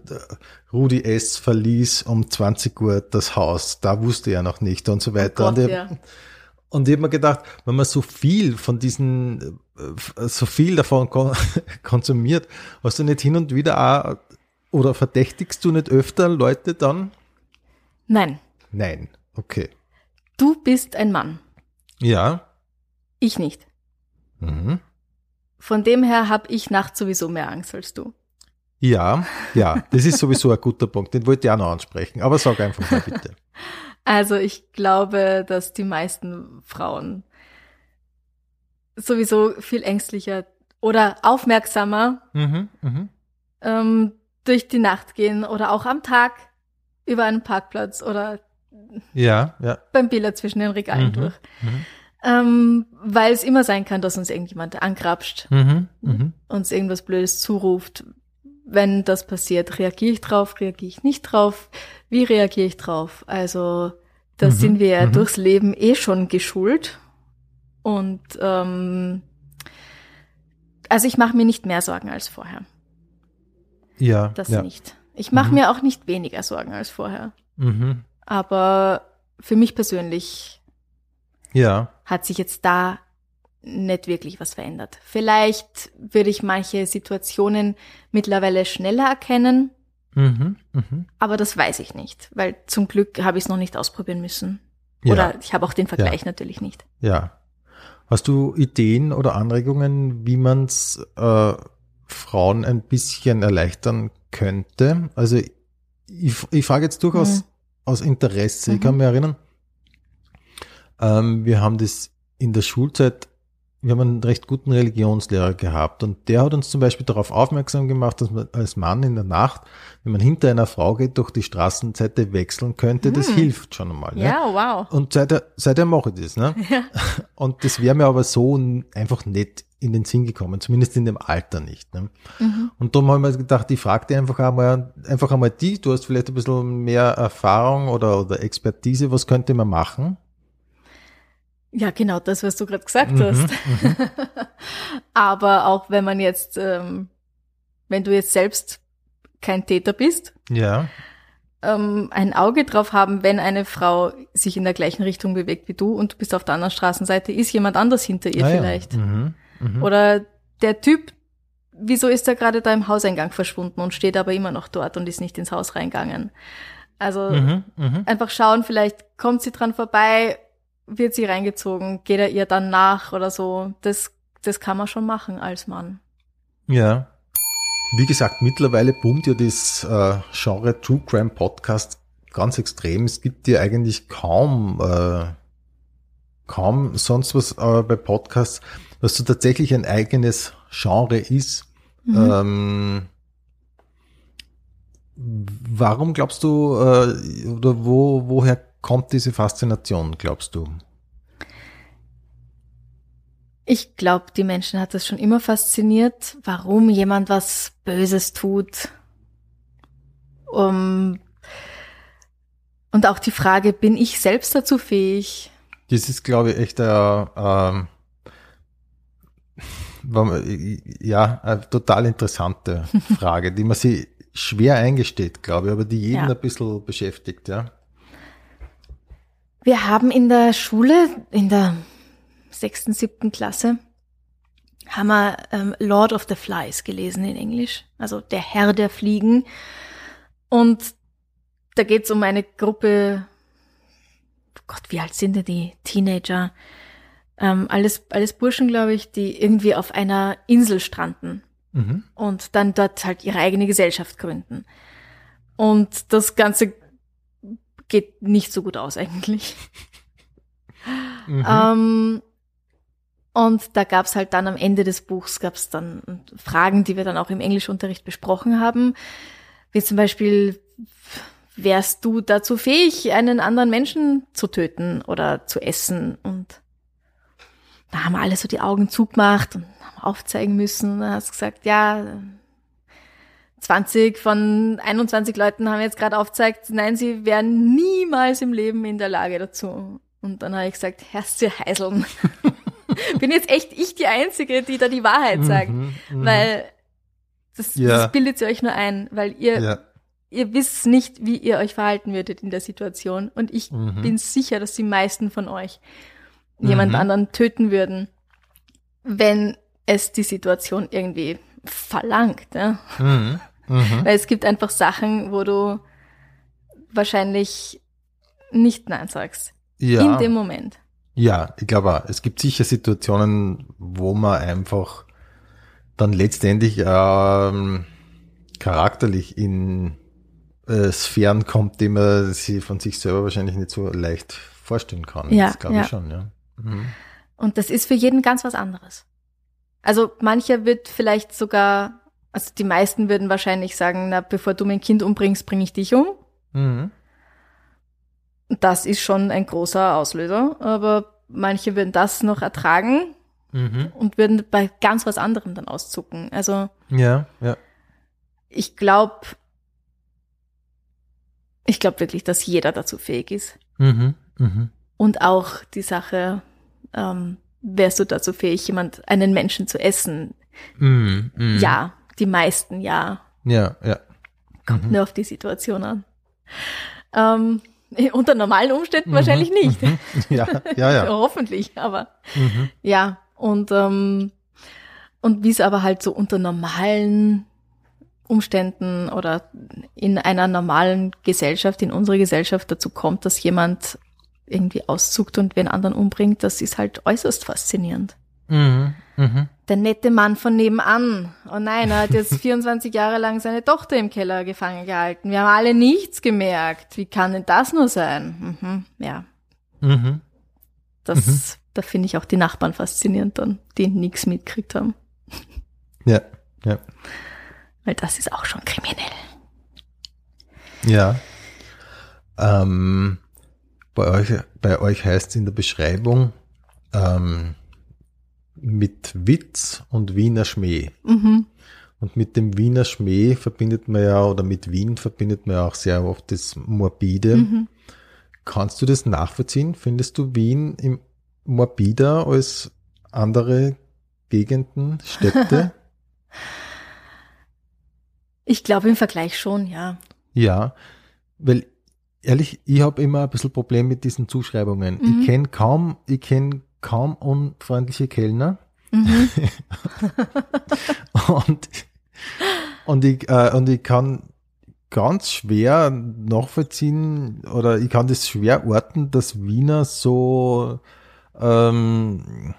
Rudi S. verließ um 20 Uhr das Haus, da wusste er noch nicht und so weiter. Oh Gott, und, ich, ja. Und ich habe mir gedacht, wenn man so viel von diesen, äh, so viel davon kon konsumiert, hast du nicht hin und wieder auch, oder verdächtigst du nicht öfter Leute dann? Nein, Nein. Okay. du bist ein Mann. Ja. Ich nicht. Mhm. Von dem her habe ich nachts sowieso mehr Angst als du. Ja, ja, das ist sowieso ein guter Punkt. Den wollte ich auch noch ansprechen. Aber sag einfach mal bitte. Also ich glaube, dass die meisten Frauen sowieso viel ängstlicher oder aufmerksamer Mhm, mhm. ähm, durch die Nacht gehen oder auch am Tag über einen Parkplatz oder Ja, ja. beim Biller zwischen den Regalen Mhm. durch. Mhm. Ähm, weil es immer sein kann, dass uns irgendjemand angrapscht, Mhm, mhm. uns irgendwas Blödes zuruft. Wenn das passiert, reagiere ich drauf, reagiere ich nicht drauf, wie reagiere ich drauf? Also da Mhm, sind wir ja mhm. durchs Leben eh schon geschult. Und ähm, also ich mache mir nicht mehr Sorgen als vorher. Ja, Das ja. nicht. Ich mache Mhm. mir auch nicht weniger Sorgen als vorher. Mhm. Aber für mich persönlich Ja. hat sich jetzt da nicht wirklich was verändert. Vielleicht würde ich manche Situationen mittlerweile schneller erkennen, Mhm, mhm. aber das weiß ich nicht, weil zum Glück habe ich es noch nicht ausprobieren müssen. Ja. Oder ich habe auch den Vergleich natürlich nicht. Ja. Hast du Ideen oder Anregungen, wie man es äh, Frauen ein bisschen erleichtern könnte? Also ich, ich frage jetzt durchaus Mhm. aus Interesse. Ich Mhm. kann mich erinnern, ähm, wir haben das in der Schulzeit, wir haben einen recht guten Religionslehrer gehabt und der hat uns zum Beispiel darauf aufmerksam gemacht, dass man als Mann in der Nacht, wenn man hinter einer Frau geht, durch die Straßenseite wechseln könnte. Das Mhm. hilft schon einmal. Ne? Ja, wow. Und seither, seither mache ich das. Ne? Ja. Und das wäre mir aber so einfach nicht in den Sinn gekommen, zumindest in dem Alter nicht. Ne? Mhm. Und darum habe ich mir gedacht, ich frage dir einfach einmal, einfach einmal die, du hast vielleicht ein bisschen mehr Erfahrung oder, oder Expertise, was könnte man machen? Ja, genau das, was du gerade gesagt Mhm, hast. Aber auch wenn man jetzt, ähm, wenn du jetzt selbst kein Täter bist, Ja. ähm, ein Auge drauf haben, wenn eine Frau sich in der gleichen Richtung bewegt wie du und du bist auf der anderen Straßenseite, ist jemand anders hinter ihr Ah, ja. vielleicht. Mhm. Mhm. Oder der Typ, wieso ist er gerade da im Hauseingang verschwunden und steht aber immer noch dort und ist nicht ins Haus reingegangen? Also Mhm. Mhm. einfach schauen, vielleicht kommt sie dran vorbei, wird sie reingezogen, geht er ihr dann nach oder so. Das, das kann man schon machen als Mann. Ja. Wie gesagt, mittlerweile boomt ja das äh, Genre True Crime Podcast ganz extrem. Es gibt ja eigentlich kaum, äh, kaum sonst was äh, bei Podcasts, was so tatsächlich ein eigenes Genre ist. Mhm. Ähm, warum glaubst du, äh, oder wo, woher kommt diese Faszination, glaubst du? Ich glaube, die Menschen hat das schon immer fasziniert, warum jemand was Böses tut. Um, und auch die Frage, bin ich selbst dazu fähig? Das ist, glaube ich, echt eine, ähm, war mal- ja, eine total interessante Frage, die man sich schwer eingesteht, glaube ich, aber die jeden Ja. ein bisschen beschäftigt, ja. Wir haben in der Schule, in der sechsten, siebten Klasse, haben wir ähm, Lord of the Flies gelesen in Englisch, also der Herr der Fliegen. Und da geht's um eine Gruppe, Gott, wie alt sind denn die Teenager? Ähm, alles, alles Burschen, glaube ich, die irgendwie auf einer Insel stranden Mhm. und dann dort halt ihre eigene Gesellschaft gründen. Und das Ganze geht nicht so gut aus eigentlich. Mhm. Ähm, und da gab's halt dann am Ende des Buchs gab's dann Fragen, die wir dann auch im Englischunterricht besprochen haben, wie zum Beispiel, wärst du dazu fähig, einen anderen Menschen zu töten oder zu essen? Und da haben alle so die Augen zugemacht und haben aufzeigen müssen. Und dann hast du gesagt, ja, 20 von 21 Leuten haben jetzt gerade aufgezeigt, nein, sie wären niemals im Leben in der Lage dazu. Und dann habe ich gesagt, Herrst ihr Heiseln. Bin jetzt echt ich die Einzige, die da die Wahrheit sagt. Mhm, mhm. Weil das, Ja. das bildet sie euch nur ein, weil ihr, ja. ihr wisst nicht, wie ihr euch verhalten würdet in der Situation. Und ich Mhm. bin sicher, dass die meisten von euch jemand Mhm. anderen töten würden, wenn es die Situation irgendwie verlangt. Ja? Mhm. Mhm. Weil es gibt einfach Sachen, wo du wahrscheinlich nicht Nein sagst. Ja. In dem Moment. Ja, ich glaube auch. Es gibt sicher Situationen, wo man einfach dann letztendlich ähm, charakterlich in äh, Sphären kommt, die man sich von sich selber wahrscheinlich nicht so leicht vorstellen kann. Ja, das glaube ja. ich schon, ja. Mhm. Und das ist für jeden ganz was anderes. Also mancher wird vielleicht sogar, also die meisten würden wahrscheinlich sagen, na, bevor du mein Kind umbringst, bringe ich dich um. Mhm. Das ist schon ein großer Auslöser, aber manche würden das noch ertragen Mhm. und würden bei ganz was anderem dann auszucken. Also Ja, ja. ich glaube, ich glaube wirklich, dass jeder dazu fähig ist. Mhm. Mhm. Und auch die Sache, ähm, wärst du dazu fähig, jemand, einen Menschen zu essen? Mhm. Mhm. Ja, die meisten ja. Ja, ja. Kommt Mhm. nur auf die Situation an. Ähm, unter normalen Umständen Mhm. wahrscheinlich nicht. Mhm. Ja, ja, ja. Hoffentlich, aber Mhm. ja. Und, ähm, und wie es aber halt so unter normalen Umständen oder in einer normalen Gesellschaft, in unserer Gesellschaft dazu kommt, dass jemand irgendwie auszuckt und wen anderen umbringt, das ist halt äußerst faszinierend. Mhm. Mhm. Der nette Mann von nebenan. Oh nein, er hat jetzt 24 Jahre lang seine Tochter im Keller gefangen gehalten. Wir haben alle nichts gemerkt. Wie kann denn das nur sein? Mhm, ja, Mhm. das, da finde ich auch die Nachbarn faszinierend dann, die nichts mitgekriegt haben. Ja, ja. Weil das ist auch schon kriminell. Ja. Ähm, bei euch, bei euch heißt es in der Beschreibung ähm, mit Witz und Wiener Schmäh. Mhm. Und mit dem Wiener Schmäh verbindet man ja, oder mit Wien verbindet man ja auch sehr oft das Morbide. Mhm. Kannst du das nachvollziehen? Findest du Wien im morbider als andere Gegenden, Städte? Ich glaube im Vergleich schon, ja. Ja, weil ehrlich, ich habe immer ein bisschen Problem mit diesen Zuschreibungen. Mhm. Ich kenne kaum, ich kenne kaum unfreundliche Kellner Mhm. und und ich äh, und ich kann ganz schwer nachvollziehen oder ich kann das schwer orten, dass Wiener so ähm,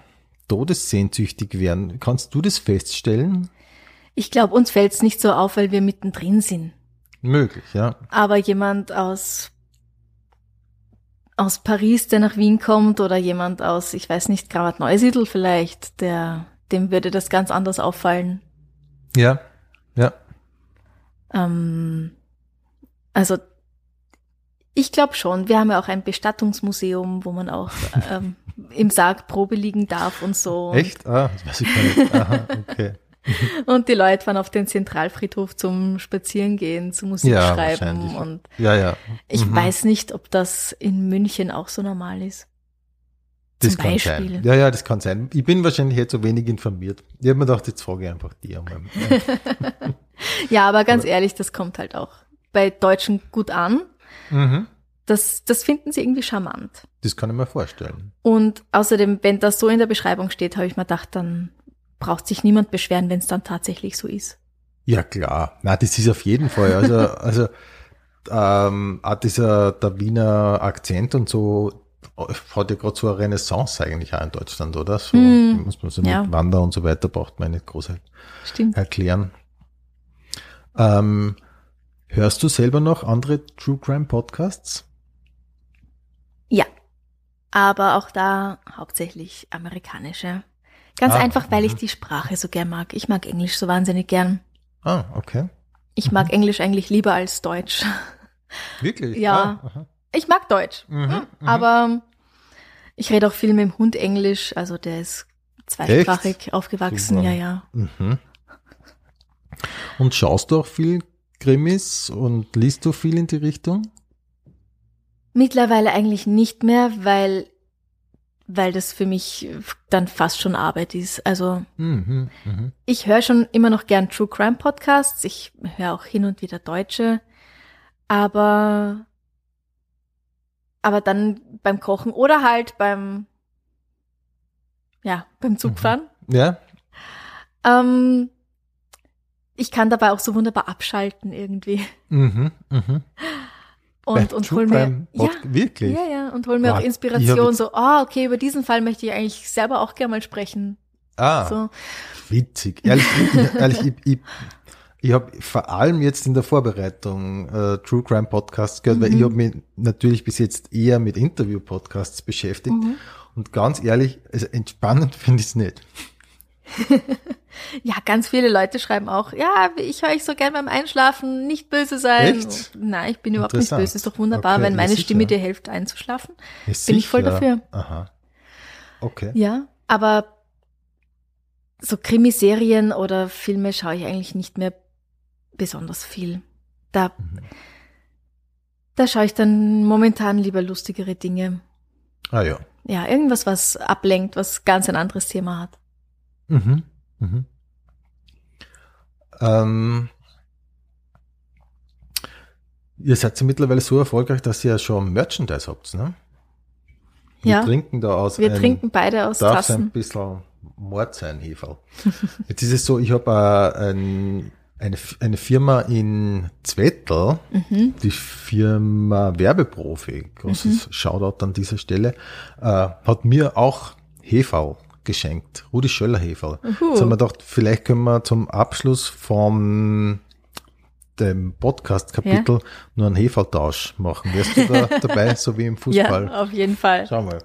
todessehnsüchtig werden. Kannst du das feststellen? Ich glaube, uns fällt es nicht so auf, weil wir mittendrin sind. Möglich, ja. Aber jemand aus, aus Paris, der nach Wien kommt, oder jemand aus, ich weiß nicht, Kravat Neusiedl vielleicht, der, dem würde das ganz anders auffallen. Ja, ja. Ähm, also, ich glaube schon. Wir haben ja auch ein Bestattungsmuseum, wo man auch ähm, im Sarg Probe liegen darf und so. Echt? Ah, das weiß ich gar nicht. Aha, okay. Und die Leute fahren auf den Zentralfriedhof zum Spazierengehen, zu Musik Ja. Und Ja, ja. ich Mhm. weiß nicht, ob das in München auch so normal ist. Das Zum kann Beispiel. sein. Ja, ja, das kann sein. Ich bin wahrscheinlich jetzt so wenig informiert. Ich habe mir gedacht, jetzt frage ich einfach die einmal. Ja, aber ganz ehrlich, das kommt halt auch bei Deutschen gut an. mhm. Das, das finden sie irgendwie charmant. Das kann ich mir vorstellen. Und außerdem, wenn das so in der Beschreibung steht, habe ich mir gedacht, dann braucht sich niemand beschweren, wenn es dann tatsächlich so ist. Ja, klar. Na, das ist auf jeden Fall. Also, also ähm, auch dieser der Wiener Akzent und so, hat ja gerade so eine Renaissance eigentlich auch in Deutschland, oder? So Mm, muss man so ja. mit Wander und so weiter braucht man nicht groß Stimmt. erklären. Ähm, hörst du selber noch andere True Crime Podcasts? Ja. Aber auch da hauptsächlich amerikanische. Ganz Ah, einfach, weil ich mhm. die Sprache so gern mag. Ich mag Englisch so wahnsinnig gern. Ah, okay. Ich mag Englisch eigentlich lieber als Deutsch. Wirklich? Ja. Ah. Ich mag Deutsch, Mhm, hm, mhm. aber ich rede auch viel mit dem Hund Englisch, also der ist zweisprachig aufgewachsen, Super. ja, ja. Mhm. Und schaust du auch viel Krimis und liest du viel in die Richtung? Mittlerweile eigentlich nicht mehr, weil, weil das für mich dann fast schon Arbeit ist. Also Mhm, mhm. ich höre schon immer noch gern True Crime Podcasts, ich höre auch hin und wieder deutsche, aber, aber dann beim Kochen oder halt beim, ja, beim Zugfahren. Ja, Ähm, ich kann dabei auch so wunderbar abschalten irgendwie. mhm, mhm. Und, Bei und True hol mir, ja, Wirklich? ja, ja, und hol mir Boah, auch Inspiration, so, ah, okay, über diesen Fall möchte ich eigentlich selber auch gerne mal sprechen. Ah, So, witzig. Ehrlich, ich, ehrlich ich, ich, ich habe vor allem jetzt in der Vorbereitung äh, True Crime Podcasts gehört, weil Mhm. ich habe mich natürlich bis jetzt eher mit Interview-Podcasts beschäftigt. Mhm. Und ganz ehrlich, also entspannend finde ich es nicht. ja, ganz viele Leute schreiben auch, ja, ich höre ich so gern beim Einschlafen, nicht böse sein. Echt? Nein, ich bin überhaupt nicht böse, ist doch wunderbar, Okay, wenn meine sicher. Stimme dir hilft einzuschlafen. Ja, Bin ich voll sicher. dafür. Aha. Okay. Ja, aber so Krimiserien oder Filme schaue ich eigentlich nicht mehr besonders viel. Da, Mhm. da schaue ich dann momentan lieber lustigere Dinge. Ah ja. Ja, irgendwas, was ablenkt, was ganz ein anderes Thema hat. Mhm. Mhm. Ähm, ihr seid ja mittlerweile so erfolgreich, dass ihr ja schon Merchandise habt, ne? Wir Ja. trinken da aus Wir ein- trinken beide aus darf ein Tassen. bisschen Mord sein, Heferl. Jetzt ist es so, ich habe äh, ein, eine, eine Firma in Zwettl, Mhm. die Firma Werbeprofi, großes Shoutout an dieser Stelle, äh, hat mir auch Heferl geschenkt, Rudi Schöller Heferl. Uhu. Jetzt haben wir gedacht, vielleicht können wir zum Abschluss vom dem Podcast-Kapitel nur einen Heferltausch machen. Wärst du da dabei, so wie im Fußball? Ja, auf jeden Fall. Schau mal.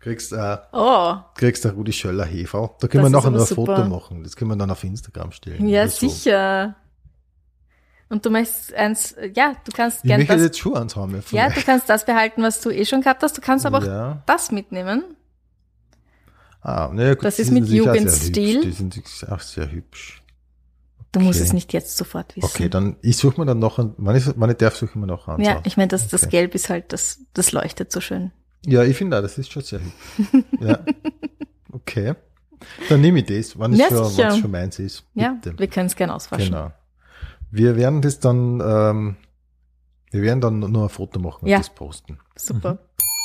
Kriegst, äh, Oh, kriegst der Rudi Schöller Heferl. Da können wir Das ist nachher noch ein super. Foto machen. Das können wir dann auf Instagram stellen. ja, oder so. Und du möchtest eins, ja, du kannst Ich gern möchte das, jetzt Schuhe von ja, euch. du kannst das behalten, was du eh schon gehabt hast. Du kannst aber auch ja. das mitnehmen. Ah, na ja, gut, Das ist mit auch Jugendstil. Die sind auch sehr hübsch. Du musst es nicht jetzt sofort wissen. Okay, dann, ich suche mir dann noch, einen- wenn ich, ich darf, suche ich mir noch eins Ja, ich meine, das, das Okay. Gelb ist halt, das, das leuchtet so schön. Ja, ich finde auch, das ist schon sehr hübsch. ja. Okay. Dann nehme ich das, wenn es Ja, schon, schon meins ist. Ja, Bitte. wir können es gern auswaschen. Genau. Wir werden das dann, ähm, wir werden dann nur ein Foto machen und Ja. das posten. Super.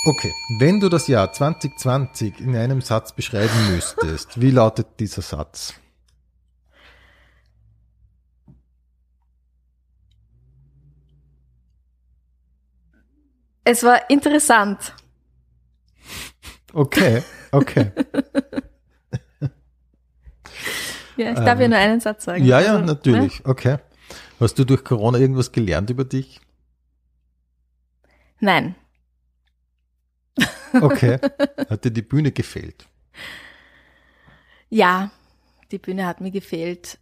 Okay. Wenn du das Jahr 2020 in einem Satz beschreiben müsstest, wie lautet dieser Satz? Es war interessant. Okay, okay. Ja, ich darf ja Ähm, nur einen Satz sagen. ja, ja, Also, natürlich. Okay. Hast du durch Corona irgendwas gelernt über dich? Ne? Nein. Okay. Hat dir die Bühne gefehlt? Ja, die Bühne hat mir gefehlt.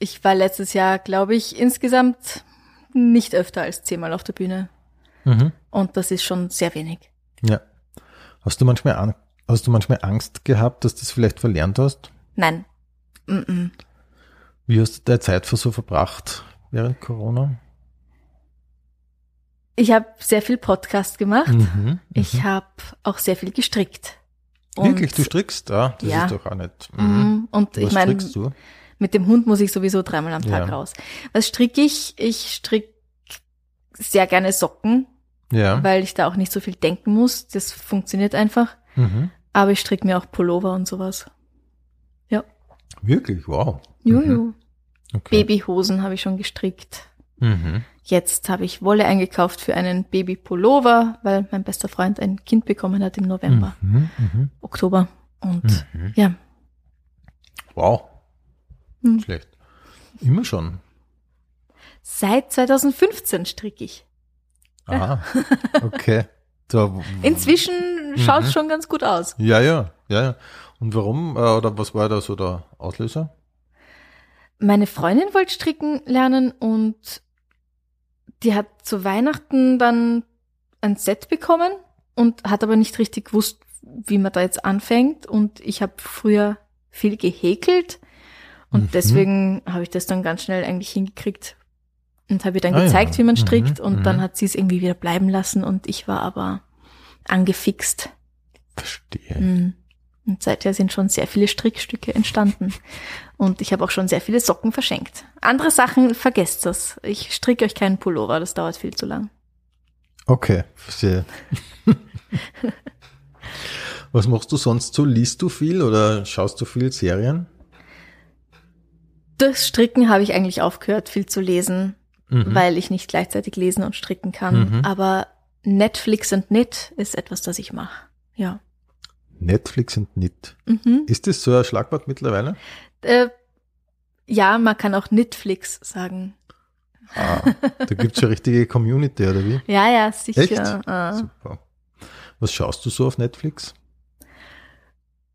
Ich war letztes Jahr, glaube ich, insgesamt nicht öfter als zehnmal auf der Bühne. Mhm. Und das ist schon sehr wenig. Ja. Hast du manchmal, Ang- hast du manchmal Angst gehabt, dass du das vielleicht verlernt hast? Nein. Mm -mm. Wie hast du deine Zeit für so verbracht während Corona? Ich habe sehr viel Podcast gemacht. Mhm. Ich habe auch sehr viel gestrickt. Wirklich, du strickst? Ja, das Ja. ist doch auch nicht. Mhm. Mhm. Und Was ich meine, strickst du? mit dem Hund muss ich sowieso dreimal am Tag Ja. raus. Was stricke ich? Ich stricke sehr gerne Socken, Ja. weil ich da auch nicht so viel denken muss. Das funktioniert einfach. Mhm. Aber ich stricke mir auch Pullover und sowas. Wirklich, wow. Jojo. Mhm. Okay. Babyhosen habe ich schon gestrickt. Mhm. Jetzt habe ich Wolle eingekauft für einen Baby-Pullover, weil mein bester Freund ein Kind bekommen hat im November, Mhm. Mhm. Oktober. Und Mhm. ja, Wow. Hm. Schlecht. Immer schon. seit 2015 stricke ich. Aha. Okay. So, Inzwischen schaut Mhm. es schon ganz gut aus. Ja, ja, ja, ja. Und warum? Äh, Oder was war da so der Auslöser? Meine Freundin wollte stricken lernen und die hat zu Weihnachten dann ein Set bekommen und hat aber nicht richtig gewusst, wie man da jetzt anfängt. Und ich habe früher viel gehäkelt und Mhm. deswegen habe ich das dann ganz schnell eigentlich hingekriegt und habe ihr dann Ah ja. gezeigt, wie man strickt Mhm, und dann mhm. hat sie es irgendwie wieder bleiben lassen und ich war aber angefixt. Verstehe. Und seither sind schon sehr viele Strickstücke entstanden. Und ich habe auch schon sehr viele Socken verschenkt. Andere Sachen, vergesst das. Ich stricke euch keinen Pullover, das dauert viel zu lang. Okay, verstehe. Was machst du sonst so? Liest du viel oder schaust du viel Serien? Das Stricken habe ich eigentlich aufgehört, viel zu lesen, Mhm. weil ich nicht gleichzeitig lesen und stricken kann. Mhm. Aber Netflix und Knit ist etwas, das ich mache. Ja. Netflix und Knit. Mhm. Ist das so ein Schlagwort mittlerweile? Äh, ja, man kann auch Netflix sagen. Ah, da gibt's schon richtige Community, oder wie? Ja, ja, sicher. Echt? Ah. Super. Was schaust du so auf Netflix?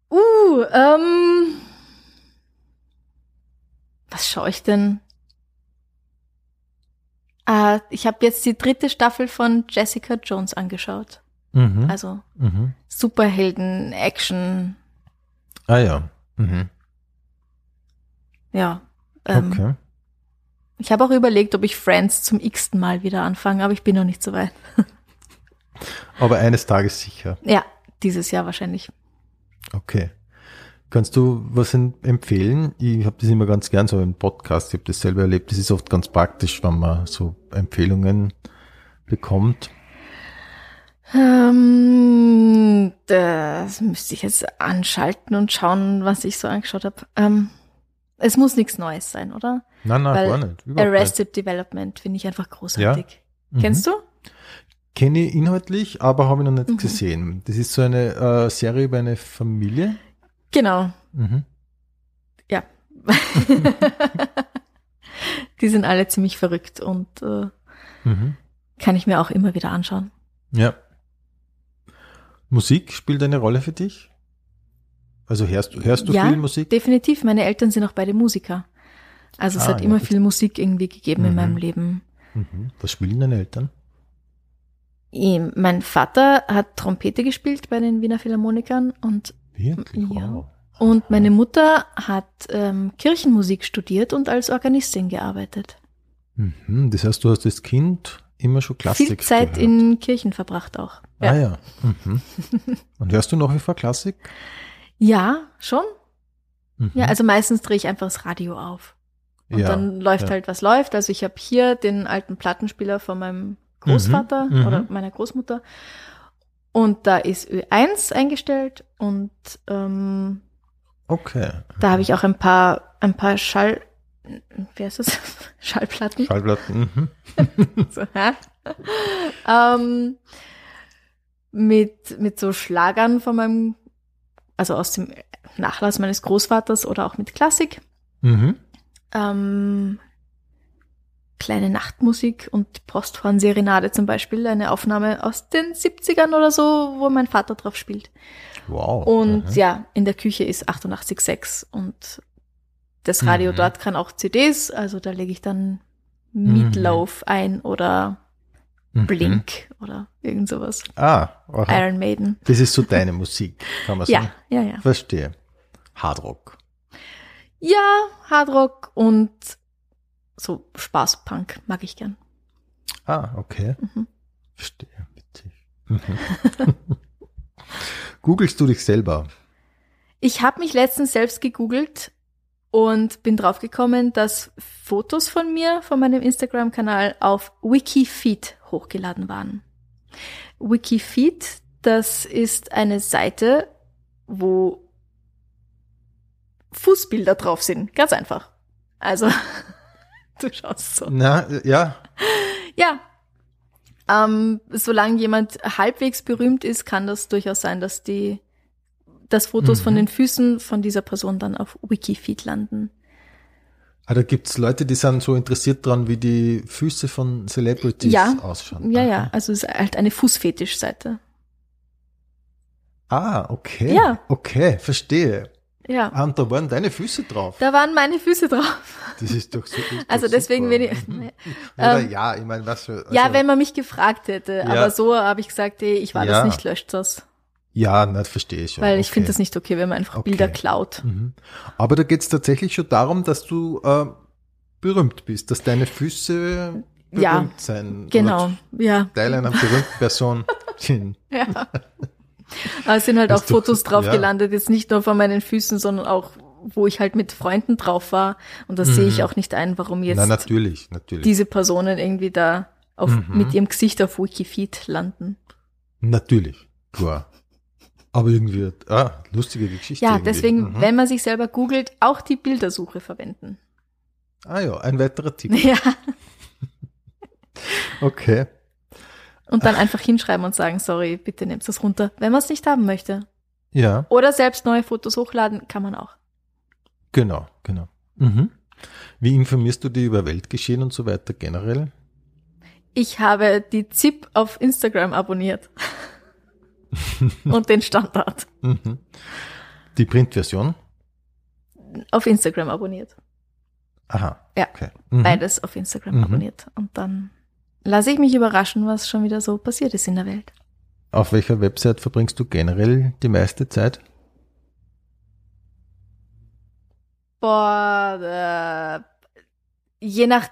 Uh, ähm. Was schaue ich denn? Ah, ich habe jetzt die dritte Staffel von Jessica Jones angeschaut. Mhm. Also mhm. Superhelden, Action, Ah ja. Mhm. ja. Ähm, Okay. Ich habe auch überlegt, ob ich Friends zum x-ten Mal wieder anfange, aber ich bin noch nicht so weit. Aber eines Tages sicher. Ja, dieses Jahr wahrscheinlich. Okay. Kannst du was em- empfehlen? Ich habe das immer ganz gern so im Podcast, ich habe das selber erlebt. Das ist oft ganz praktisch, wenn man so Empfehlungen bekommt. Ähm, das müsste ich jetzt anschalten und schauen, was ich so angeschaut habe. Ähm, es muss nichts Neues sein, oder? Nein, nein, Weil gar nicht. Überhaupt Arrested Development finde ich einfach großartig. nicht. Mhm. Kennst du? Kenne ich inhaltlich, aber habe ich noch nicht Mhm. gesehen. Das ist so eine äh, Serie über eine Familie. Genau. Mhm. Ja. Die sind alle ziemlich verrückt und äh, Mhm. kann ich mir auch immer wieder anschauen. Ja. Musik spielt eine Rolle für dich? Also hörst du, hörst du Ja, viel Musik? Definitiv, meine Eltern sind auch beide Musiker. Also es Ah, hat ja, immer viel Musik irgendwie gegeben in Mhm. meinem Leben. Mhm. Was spielen deine Eltern? Mein Vater hat Trompete gespielt bei den Wiener Philharmonikern und, Wirklich? Ja. Wow. und meine Mutter hat ähm, Kirchenmusik studiert und als Organistin gearbeitet. Mhm. Das heißt, du hast als Kind immer schon Klassik Viel Zeit gehört. in Kirchen verbracht auch. Ah ja. Mhm. Und hörst du nach wie vor Klassik? Ja, schon. Mhm. Ja, also meistens drehe ich einfach das Radio auf. Und Ja, dann läuft ja. halt, was läuft. Also ich habe hier den alten Plattenspieler von meinem Großvater Mhm, mhm. oder meiner Großmutter. Und da ist Ö1 eingestellt und ähm, Okay. da habe ich auch ein paar, ein paar Schall, wie heißt das? Schallplatten. Schallplatten. Mhm. so, ähm, mit, mit so Schlagern von meinem, also aus dem Nachlass meines Großvaters oder auch mit Klassik. Mhm. Ähm, kleine Nachtmusik und Posthorn-Serenade zum Beispiel, eine Aufnahme aus den 70ern oder so, wo mein Vater drauf spielt. Wow. Und Mhm. ja, in der Küche ist 88.6 und das Radio Mhm. dort kann auch CDs, also da lege ich dann Mhm. Meatloaf ein oder Mhm. Blink oder irgend sowas. Ah, aha. Iron Maiden. das ist so deine Musik, kann man sagen. Ja, ja, ja. Verstehe. Hardrock. Ja, Hardrock und so Spaßpunk mag ich gern. Ah, okay. Mhm. Verstehe. Witzig. Mhm. Googlest du dich selber? Ich habe mich letztens selbst gegoogelt und bin draufgekommen, dass Fotos von mir von meinem Instagram-Kanal auf Wikifeed hochgeladen waren. Wikifeed, das ist eine Seite, wo Fußbilder drauf sind. Ganz einfach. Also Du schaust so. Na, ja. Ja. Ähm, solange jemand halbwegs berühmt ist, kann das durchaus sein, dass die, dass Fotos Mhm. von den Füßen von dieser Person dann auf Wikifeed landen. Ah, da gibt's Leute, die sind so interessiert dran, wie die Füße von Celebrities Ja. ausschauen. Ja, Aha. ja. Also es ist halt eine Fußfetischseite. Ah, okay. Ja. Okay, verstehe. Ja. Ah, und da waren deine Füße drauf. Da waren meine Füße drauf. Das ist doch so. ist doch Also deswegen bin ich. Oder Ähm, ja, ich meine, was für. Also, ja, wenn man mich gefragt hätte. Ja. Aber so habe ich gesagt, ey, ich war Ja. das nicht, löscht das. Ja, das verstehe ich schon. Weil ich okay. finde das nicht okay, wenn man einfach Okay. Bilder klaut. Mhm. Aber da geht's tatsächlich schon darum, dass du äh, berühmt bist, dass deine Füße berühmt Ja, sein. Genau. Ja. Teil einer berühmten Person sind. ja. Aber es sind halt auch Fotos drauf ja. gelandet, jetzt nicht nur von meinen Füßen, sondern auch, wo ich halt mit Freunden drauf war. Und das sehe ich Mhm. auch nicht ein, warum jetzt Na, natürlich, natürlich. diese Personen irgendwie da auf, Mhm. mit ihrem Gesicht auf Wikifeed landen. Natürlich, klar. Aber irgendwie, ah, lustige Geschichte. Ja, irgendwie. deswegen, Mhm. wenn man sich selber googelt, auch die Bildersuche verwenden. Ah ja, ein weiterer Tipp. Ja. Okay. Und dann einfach hinschreiben und sagen, sorry, bitte nehmt das runter, wenn man es nicht haben möchte. Ja, Oder selbst neue Fotos hochladen, kann man auch. genau, genau. Mhm. Wie informierst du dich über Weltgeschehen und so weiter generell? Ich habe die ZIP auf Instagram abonniert. und den Standard Mhm. Die Printversion? auf Instagram abonniert. Aha. Ja. Okay. Mhm. Beides auf Instagram Mhm. abonniert. Und dann lasse ich mich überraschen, was schon wieder so passiert ist in der Welt. Auf welcher Website verbringst du generell die meiste Zeit? Boah, äh, je nach,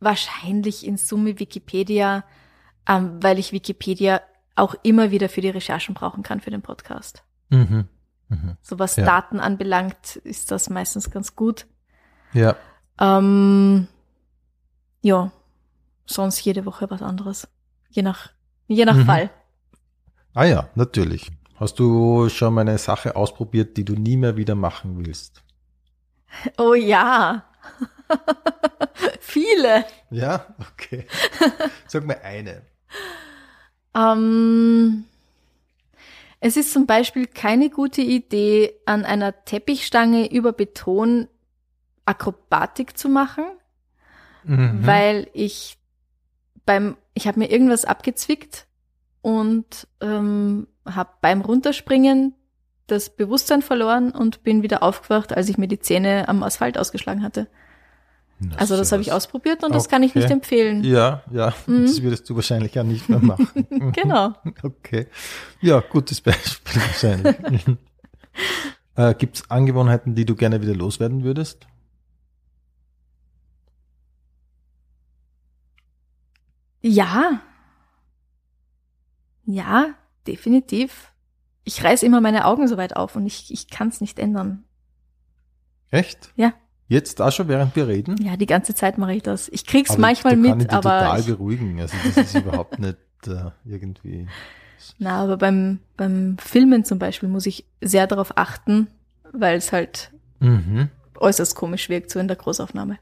wahrscheinlich in Summe Wikipedia, ähm, weil ich Wikipedia auch immer wieder für die Recherchen brauchen kann für den Podcast. Mhm. Mhm. So was Ja. Daten anbelangt, ist das meistens ganz gut. Ja. Ähm, ja, sonst jede Woche was anderes. Je nach, je nach Mhm. Fall. Ah ja, natürlich. Hast du schon mal eine Sache ausprobiert, die du nie mehr wieder machen willst? Oh ja. Viele. Ja, okay. Sag mal eine. Ähm, es ist zum Beispiel keine gute Idee, an einer Teppichstange über Beton Akrobatik zu machen, Mhm. weil ich beim, ich habe mir irgendwas abgezwickt und ähm, habe beim Runterspringen das Bewusstsein verloren und bin wieder aufgewacht, als ich mir die Zähne am Asphalt ausgeschlagen hatte. Na, Also das habe ich ausprobiert und das kann ich nicht empfehlen. Ja, ja, Mhm. das würdest du wahrscheinlich ja nicht mehr machen. Genau. Okay. Ja, gutes Beispiel wahrscheinlich. äh, Gibt es Angewohnheiten, die du gerne wieder loswerden würdest? Ja. Ja, definitiv. Ich reiß immer meine Augen so weit auf und ich, ich kann es nicht ändern. Echt? Ja. Jetzt auch schon, während wir reden? Ja, die ganze Zeit mache ich das. Ich krieg's Aber manchmal da kann ich mit, aber total ich, beruhigen. Also das ist überhaupt nicht äh, irgendwie. na, aber beim beim Filmen zum Beispiel muss ich sehr darauf achten, weil es halt Mhm. äußerst komisch wirkt so in der Großaufnahme.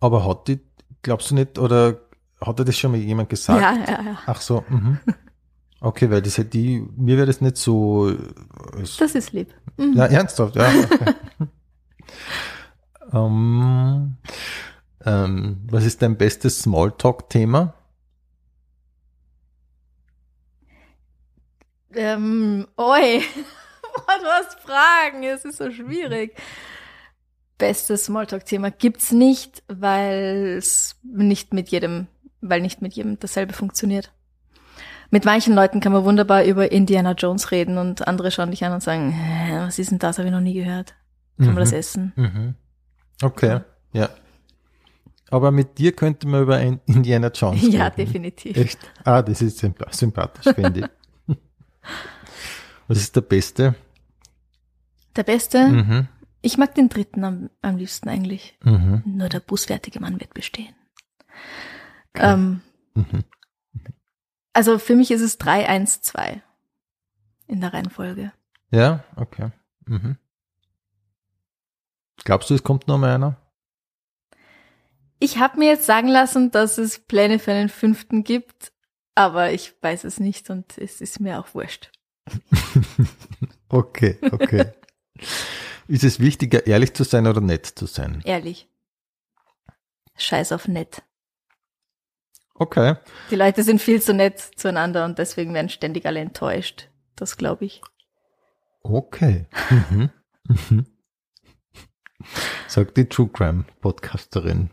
Aber hat die, glaubst du nicht, oder hat dir das schon mal jemand gesagt? Ja, ja, ja. Ach so, mhm. Okay, weil das hätte die, mir wäre das nicht so. äh, Das ist lieb. Mhm. Ja, ernsthaft, ja. Okay. ähm, ähm, was ist dein bestes Smalltalk-Thema? Ähm, oi. Du hast Fragen, es ist so schwierig. Bestes Smalltalk-Thema gibt's nicht, weil es nicht mit jedem, weil nicht mit jedem dasselbe funktioniert. Mit manchen Leuten kann man wunderbar über Indiana Jones reden und andere schauen dich an und sagen, "Hä, was ist denn das, habe ich noch nie gehört. Kann man das essen? Mhm. Okay, ja. Aber mit dir könnte man über ein Indiana Jones Ja, reden. definitiv. Echt? Ah, das ist sympa- sympathisch, finde ich. Was ist der Beste? Der Beste, Mhm. ich mag den dritten am, am liebsten eigentlich. Mhm. Nur der bußfertige Mann wird bestehen. Okay. Ähm, Mhm. Also für mich ist es 3-1-2 in der Reihenfolge. Ja, okay. Mhm. Glaubst du, es kommt noch mal einer? Ich habe mir jetzt sagen lassen, dass es Pläne für einen fünften gibt, aber ich weiß es nicht und es ist mir auch wurscht. Okay, okay. Ist es wichtiger, ehrlich zu sein oder nett zu sein? Ehrlich. Scheiß auf nett. Okay. Die Leute sind viel zu nett zueinander und deswegen werden ständig alle enttäuscht. Das glaube ich. Okay. Mhm. Mhm. Sagt die True Crime Podcasterin.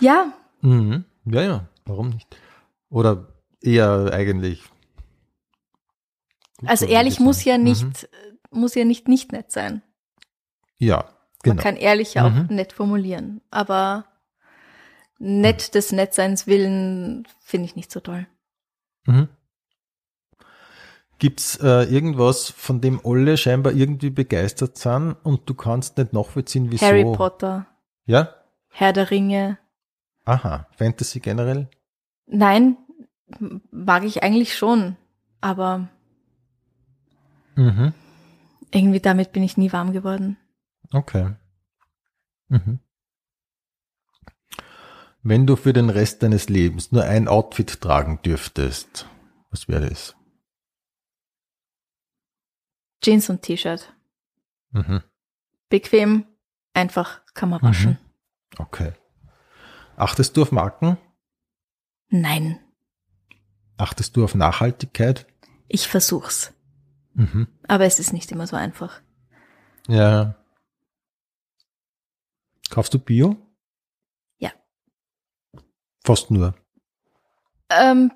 Ja, Mhm. Ja, ja, warum nicht? Oder eher eigentlich. also so, ehrlich muss ja nicht, Mhm. muss ja nicht nicht nett sein. Ja, genau. Man kann ehrlich auch Mhm. nett formulieren, aber nett des Nettseins willen finde ich nicht so toll. Mhm. Gibt's äh, irgendwas, von dem alle scheinbar irgendwie begeistert sind und du kannst nicht nachvollziehen, wieso? Harry Potter, Ja? Herr der Ringe. Aha, Fantasy generell? Nein, mag ich eigentlich schon, aber Mhm. irgendwie damit bin ich nie warm geworden. Okay. Mhm. Wenn du für den Rest deines Lebens nur ein Outfit tragen dürftest, was wäre das? Jeans und T-Shirt. Mhm. Bequem, einfach, kann man waschen. Mhm. Okay. Achtest du auf Marken? Nein, Achtest du auf Nachhaltigkeit? ich versuch's. Mhm. Aber es ist nicht immer so einfach. Ja. Kaufst du Bio? Ja. Fast nur. Ähm,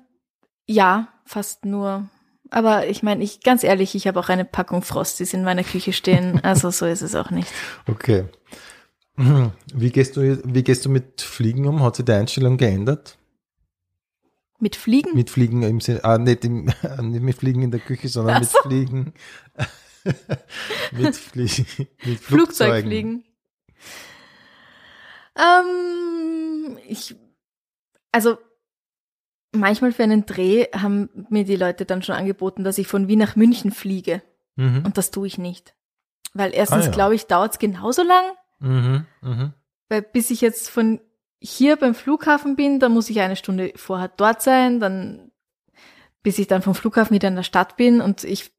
ja, fast nur. Aber ich meine, ich ganz ehrlich, ich habe auch eine Packung Frosties in meiner Küche stehen. Also so ist es auch nicht. Okay. Wie gehst du, wie gehst du mit Fliegen um? Hat sich die Einstellung geändert? Mit Fliegen? Mit Fliegen im Sinne, ah, nicht, im, nicht mit Fliegen in der Küche, sondern Ach mit. Fliegen. mit Fliegen. Mit. Flugzeugfliegen. Ähm, ich, also manchmal für einen Dreh haben mir die Leute dann schon angeboten, dass ich von Wien nach München fliege. Mhm. Und das tue ich nicht. Weil erstens, Ah, ja. glaube ich, dauert es genauso lang, Mhm. Mhm. weil bis ich jetzt von hier beim Flughafen bin, dann muss ich eine Stunde vorher dort sein, dann bis ich dann vom Flughafen wieder in der Stadt bin und ich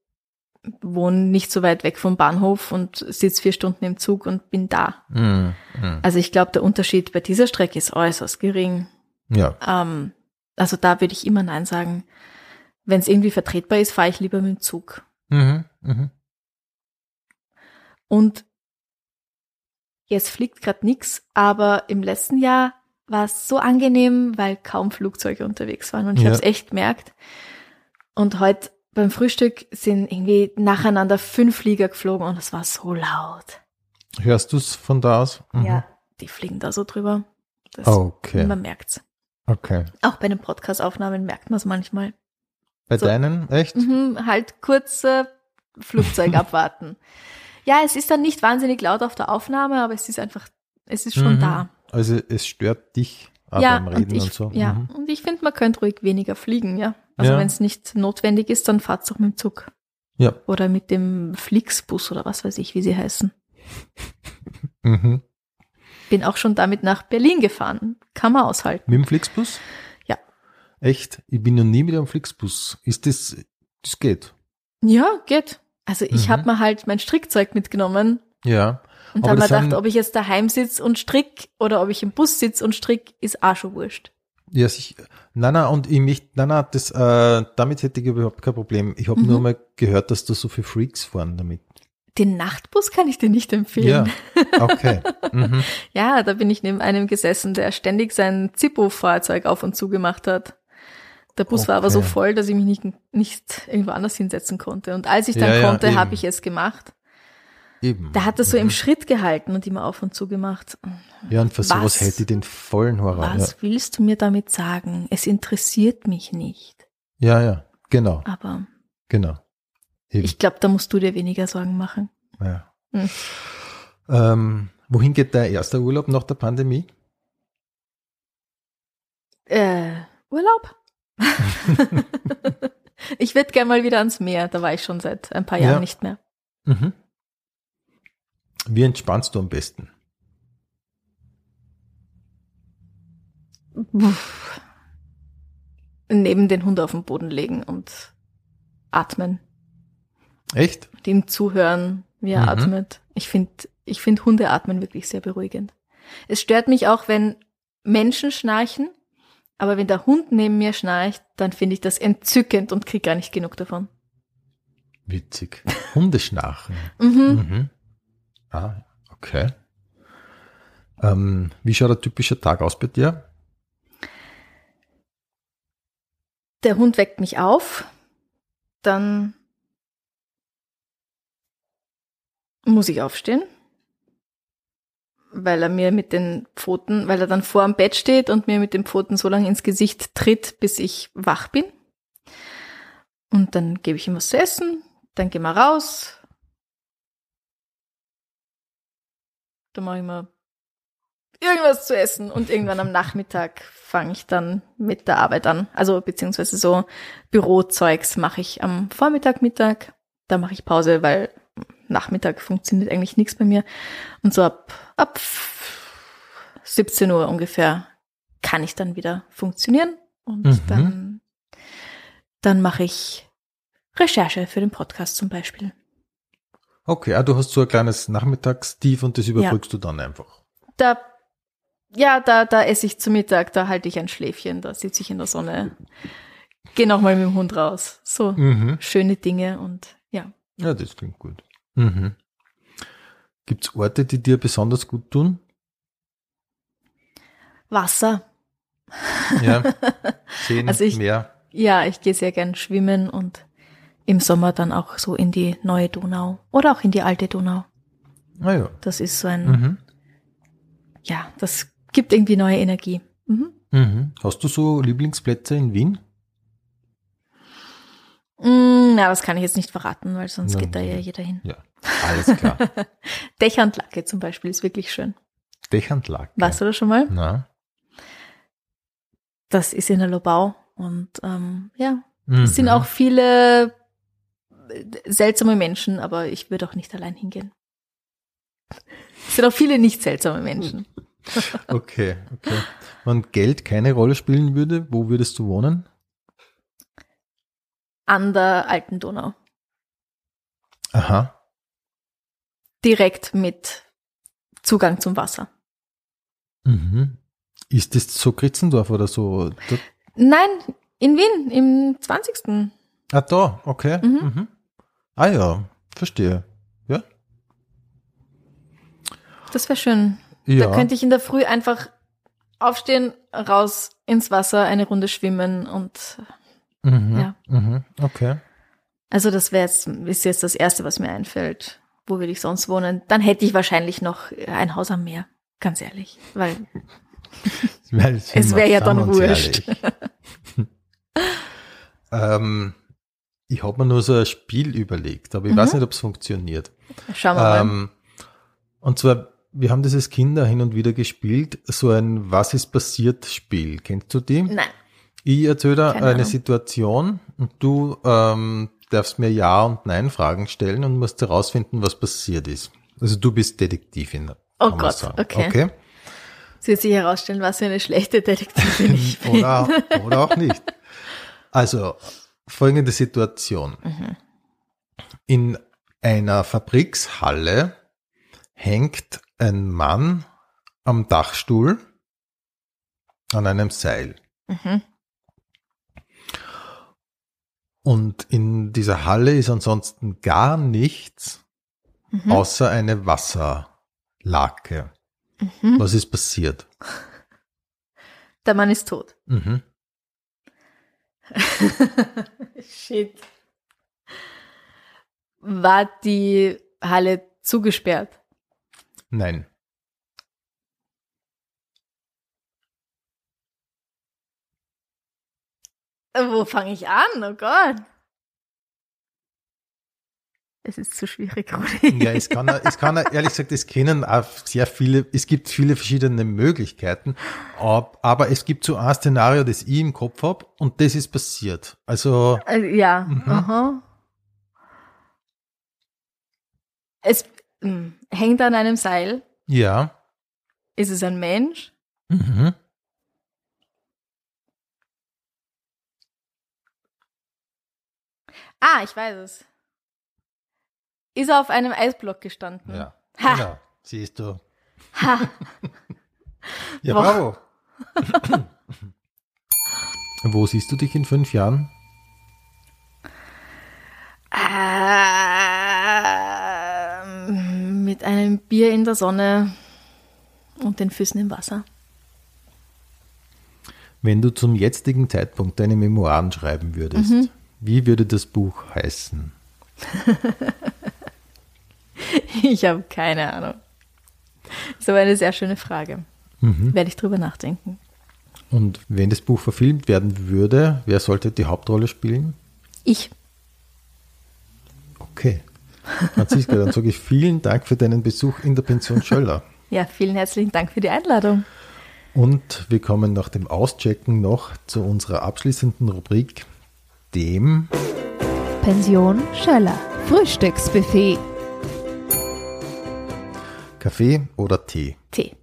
wohne nicht so weit weg vom Bahnhof und sitze vier Stunden im Zug und bin da. Mhm. Mhm. Also ich glaube, der Unterschied bei dieser Strecke ist äußerst gering. Ja. Ähm, also da würde ich immer Nein sagen. Wenn es irgendwie vertretbar ist, fahre ich lieber mit dem Zug. Mhm. Mhm. Und jetzt fliegt gerade nix, aber im letzten Jahr war es so angenehm, weil kaum Flugzeuge unterwegs waren und ich Ja. habe es echt gemerkt. Und heute beim Frühstück sind irgendwie nacheinander fünf Flieger geflogen und es war so laut. Hörst du es von da aus? Mhm. Ja, die fliegen da so drüber. Das, Okay. Man merkt's. Okay. Auch bei den Podcast-Aufnahmen merkt man es manchmal. Bei So. deinen, echt? Mhm, halt kurz äh, Flugzeug abwarten. Ja, es ist dann nicht wahnsinnig laut auf der Aufnahme, aber es ist einfach, es ist schon Mhm. da. Also es stört dich ja, beim Reden und ich, und so. ja, Mhm. und ich finde, man könnte ruhig weniger fliegen, ja. Also Ja. wenn es nicht notwendig ist, dann fahrt's doch mit dem Zug. Ja. Oder mit dem Flixbus oder was weiß ich, wie sie heißen. Mhm. Bin auch schon damit nach Berlin gefahren. Kann man aushalten. Mit dem Flixbus? Ja. Echt? Ich bin noch nie mit einem Flixbus. Ist das, das geht? Ja, geht. Also ich Mhm. hab mir halt mein Strickzeug mitgenommen Ja. und habe mir gedacht, ob ich jetzt daheim sitze und strick oder ob ich im Bus sitze und strick, ist auch schon wurscht. Ja, sich, nein, nein, und ich mich, nein, nein, das, äh, damit hätte ich überhaupt kein Problem. Ich habe Mhm. nur mal gehört, dass da so viele Freaks fahren damit. Den Nachtbus kann ich dir nicht empfehlen. Ja, okay. mhm. Ja, da bin ich neben einem gesessen, der ständig sein Zippo-Fahrzeug auf und zu gemacht hat. Der Bus war aber so Okay. voll, dass ich mich nicht, nicht irgendwo anders hinsetzen konnte. Und als ich dann Ja, ja, konnte, eben. habe ich es gemacht. Eben. Der hat das so Mhm. im Schritt gehalten und immer auf und zu gemacht. Ja, und für sowas Was? hätte ich den vollen Horror. Was willst du mir damit sagen? Es interessiert mich nicht. Ja, ja, ja, genau, Aber genau. Eben. ich glaube, da musst du dir weniger Sorgen machen. ja. Hm. Ähm, wohin geht dein erster Urlaub nach der Pandemie? Äh, Urlaub? ich würde gerne mal wieder ans Meer. Da war ich schon seit ein paar Jahren Ja. nicht mehr. Mhm. Wie entspannst du am besten? Uff. neben den Hund auf den Boden legen und atmen. Echt? Dem zuhören, wie er Mhm. atmet. Ich finde, ich finde Hunde atmen wirklich sehr beruhigend. Es stört mich auch, wenn Menschen schnarchen, aber wenn der Hund neben mir schnarcht, dann finde ich das entzückend und kriege gar nicht genug davon. Witzig. Hundeschnarchen. Mhm. Mhm. Ah, okay. Ähm, wie schaut ein typischer Tag aus bei dir? Der Hund weckt mich auf, dann muss ich aufstehen, weil er mir mit den Pfoten, weil er dann vor dem Bett steht und mir mit den Pfoten so lange ins Gesicht tritt, bis ich wach bin. Und dann gebe ich ihm was zu essen, dann gehen wir raus. Dann mache ich mal irgendwas zu essen und irgendwann am Nachmittag fange ich dann mit der Arbeit an. Also beziehungsweise so Bürozeugs mache ich am Vormittag, Mittag. Da mache ich Pause, weil Nachmittag funktioniert eigentlich nichts bei mir. Und so ab, ab 17 Uhr ungefähr kann ich dann wieder funktionieren. Und Mhm. dann, dann mache ich Recherche für den Podcast zum Beispiel. Okay, ah, du hast so ein kleines Nachmittagstief und das überbrückst du dann einfach. Da, ja, da, da esse ich zu Mittag, da halte ich ein Schläfchen, da sitze ich in der Sonne, gehe nochmal mit dem Hund raus. So Mhm. schöne Dinge und ja. Das klingt gut. Mhm. Gibt es Orte, die dir besonders gut tun? Wasser. Ja. Seen, Also ich- Meer. Ja, ich gehe sehr gern schwimmen und im Sommer dann auch so in die neue Donau oder auch in die alte Donau. Ah ja. Das ist so ein, Mhm. ja, das gibt irgendwie neue Energie. Mhm. Mhm. Hast du so Lieblingsplätze in Wien? Mm, na, das kann ich jetzt nicht verraten, weil sonst Ja, geht da ja jeder hin. Ja, alles klar. Dächer und Lacke zum Beispiel ist wirklich schön. Dächerndlake. Warst du das schon mal? Na. Das ist in der Lobau und ähm, ja, Mhm. es sind auch viele äh, seltsame Menschen, aber ich würde auch nicht allein hingehen. Es sind auch viele nicht seltsame Menschen. Okay, okay. Wenn Geld keine Rolle spielen würde, wo würdest du wohnen? An der alten Donau. Aha. Direkt mit Zugang zum Wasser. Mhm. Ist das so Kritzendorf oder so? Nein, in Wien, im 20. ah, da, okay. Mhm. Mhm. Ah ja, verstehe. Ja. Das wäre schön. Ja. Da könnte ich in der Früh einfach aufstehen, raus ins Wasser, eine Runde schwimmen und mhm. ja. Mhm. Okay. also das wäre jetzt, ist jetzt das Erste, was mir einfällt. Wo würde ich sonst wohnen? Dann hätte ich wahrscheinlich noch ein Haus am Meer, ganz ehrlich. Weil sind Es wir- wär ja dann wurscht. ähm, ich habe mir nur so ein Spiel überlegt, aber ich Mhm. weiß nicht, ob es funktioniert. schauen wir mal. Ähm, und zwar, wir haben dieses Kinder hin und wieder gespielt, so ein Was ist passiert Spiel. Kennst du die? Nein. Ich erzähle dir Keine eine Ahnung. Situation und du ähm, darfst mir Ja und Nein Fragen stellen und musst herausfinden, was passiert ist. Also du bist Detektivin. Oh Gott, sagen. okay. okay? Es wird sich herausstellen, was für eine schlechte Detektivin ich bin. Oder, oder auch nicht. Also, folgende Situation. Mhm. In einer Fabrikshalle hängt ein Mann am Dachstuhl an einem Seil. Mhm. Und in dieser Halle ist ansonsten gar nichts Mhm. außer eine Wasserlake. Mhm. Was ist passiert? Der Mann ist tot. Mhm. Shit. War die Halle zugesperrt? Nein. Wo fange ich an? Oh Gott. Es ist zu schwierig, Rudi. Ja, es kann, es kann, ehrlich gesagt, es kennen auch sehr viele, es gibt viele verschiedene Möglichkeiten, ab- aber es gibt so ein Szenario, das ich im Kopf hab und das ist passiert. Also, Äh, ja. Mhm. Aha. Es mh, hängt an einem Seil. ja. Ist es ein Mensch? Mhm. Ah, ich weiß es. Ist er auf einem Eisblock gestanden? Ja. Ha. Genau. Siehst du. Ha. Ja, Boah. bravo. Wo siehst du dich in fünf Jahren? Ähm, mit einem Bier in der Sonne und den Füßen im Wasser. Wenn du zum jetzigen Zeitpunkt deine Memoiren schreiben würdest, Mhm. Wie würde das Buch heißen? Ich habe keine Ahnung. Das ist aber eine sehr schöne Frage. Werde ich drüber nachdenken. Und wenn das Buch verfilmt werden würde, wer sollte die Hauptrolle spielen? Ich. Okay. Franziska, dann sage ich vielen Dank für deinen Besuch in der Pension Schöller. Ja, vielen herzlichen Dank für die Einladung. Und wir kommen nach dem Auschecken noch zu unserer abschließenden Rubrik, dem Pension Schöller. Frühstücksbuffet. Kaffee oder Tee, Tee.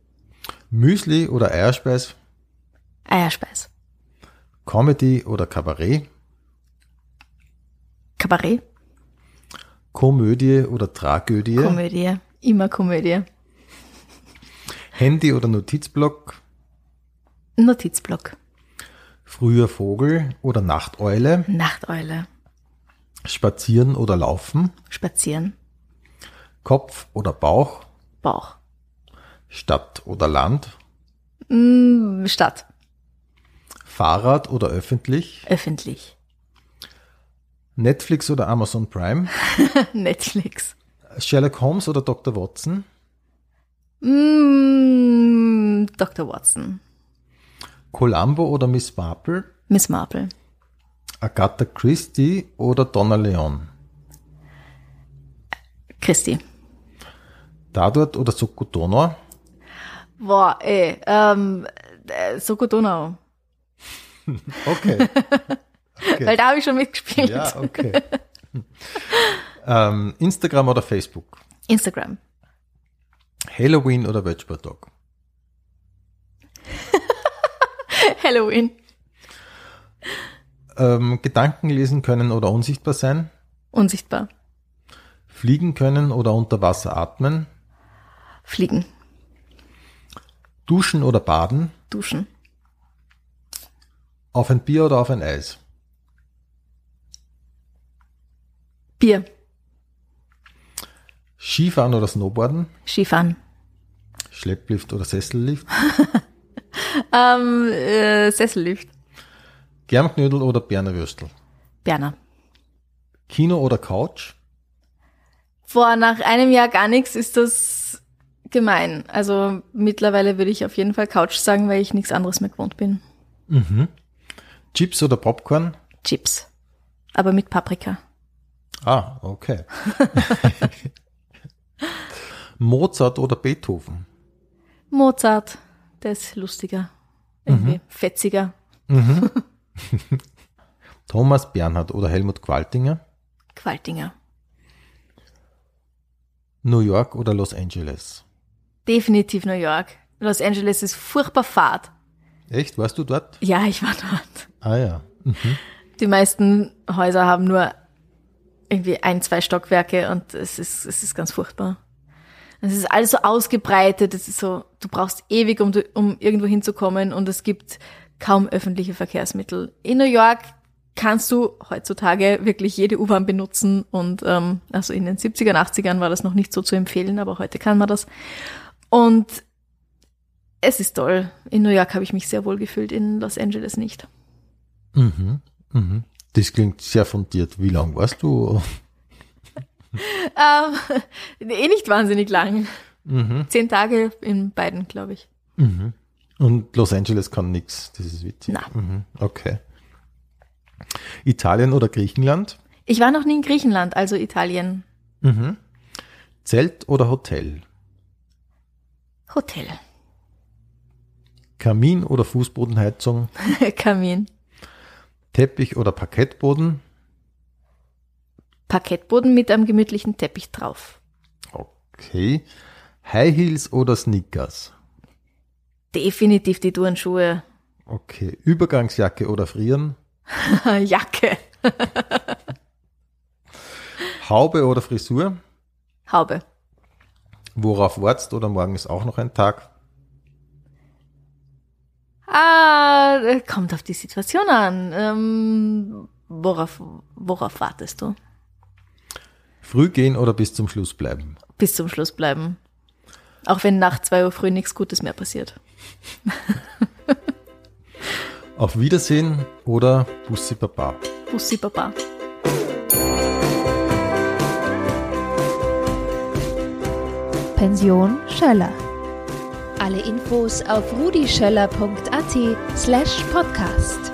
Müsli oder Eierspeis, Eierspeis. Comedy oder Kabarett, Kabarett. Komödie oder Tragödie, Komödie. Immer Komödie. Handy oder Notizblock, Notizblock. Früher Vogel oder Nachteule, Nachteule. Spazieren oder Laufen, Spazieren. Kopf oder Bauch, Bauch. Stadt oder Land, Mm, Stadt. Fahrrad oder öffentlich, Öffentlich. Netflix oder Amazon Prime, Netflix. Sherlock Holmes oder Dr. Watson, Mm, Dr. Watson. Columbo oder Miss Marple, Miss Marple. Agatha Christie oder Donna Leon, Christi. Tatort oder Sokotono, Boah, ey, ähm, äh, Soko Donau. Okay. okay. Weil da habe ich schon mitgespielt. Ja, okay. ähm, Instagram oder Facebook, Instagram. Halloween oder Dog, Halloween. ähm, Gedanken lesen können oder unsichtbar sein, Unsichtbar. fliegen können oder unter Wasser atmen, Fliegen. duschen oder baden, Duschen. auf ein Bier oder auf ein Eis, Bier. Skifahren oder Snowboarden, Skifahren. Schlepplift oder Sessellift, Ähm, äh, Sessellift. Germknödel oder Berner Würstel, Berner. Kino oder Couch, Vor nach einem Jahr gar nichts ist das gemein. Also mittlerweile würde ich auf jeden Fall Couch sagen, weil ich nichts anderes mehr gewohnt bin. Chips oder Popcorn, Chips. Aber mit Paprika. ah, okay. Mozart oder Beethoven, Mozart. Der ist lustiger. Irgendwie fetziger. Thomas Bernhard oder Helmut Qualtinger, Qualtinger. New York oder Los Angeles. Definitiv New York. Los Angeles ist furchtbar fad. Echt? Warst du dort? Ja, ich war dort. Ah ja. Die meisten Häuser haben nur irgendwie ein, zwei Stockwerke und es ist, es ist ganz furchtbar. Es ist alles so ausgebreitet, es ist so, du brauchst ewig, um, um irgendwo hinzukommen und es gibt kaum öffentliche Verkehrsmittel. In New York kannst du heutzutage wirklich jede U-Bahn benutzen und ähm, also in den 70er, 80ern war das noch nicht so zu empfehlen, aber heute kann man das. Und es ist toll. In New York habe ich mich sehr wohl gefühlt, in Los Angeles nicht. Mhm. Mhm. Das klingt sehr fundiert. Wie lang warst du? Ähm, eh nicht wahnsinnig lang. Mhm. Zehn Tage in beiden, glaube ich. Mhm. Und Los Angeles kann nix. Das ist witzig. Mhm. Okay. Italien oder Griechenland? Ich war noch nie in Griechenland, also Italien. Mhm. Zelt oder Hotel? Hotel. Kamin oder Fußbodenheizung? Kamin. Teppich oder Parkettboden? Parkettboden mit einem gemütlichen Teppich drauf. Okay. High Heels oder Sneakers? Definitiv die Turnschuhe. Okay. Übergangsjacke oder Frieren? Jacke. Haube oder Frisur? Haube. Worauf wartest oder morgen ist auch noch ein Tag? Ah, äh, kommt auf die Situation an. Ähm, worauf, worauf wartest du? Früh gehen oder bis zum Schluss bleiben? Bis zum Schluss bleiben. Auch wenn nach zwei Uhr früh nichts Gutes mehr passiert. Auf Wiedersehen oder Bussi Baba? Bussi Baba. Pension Schöller. Alle Infos auf rudischöller.at slash podcast.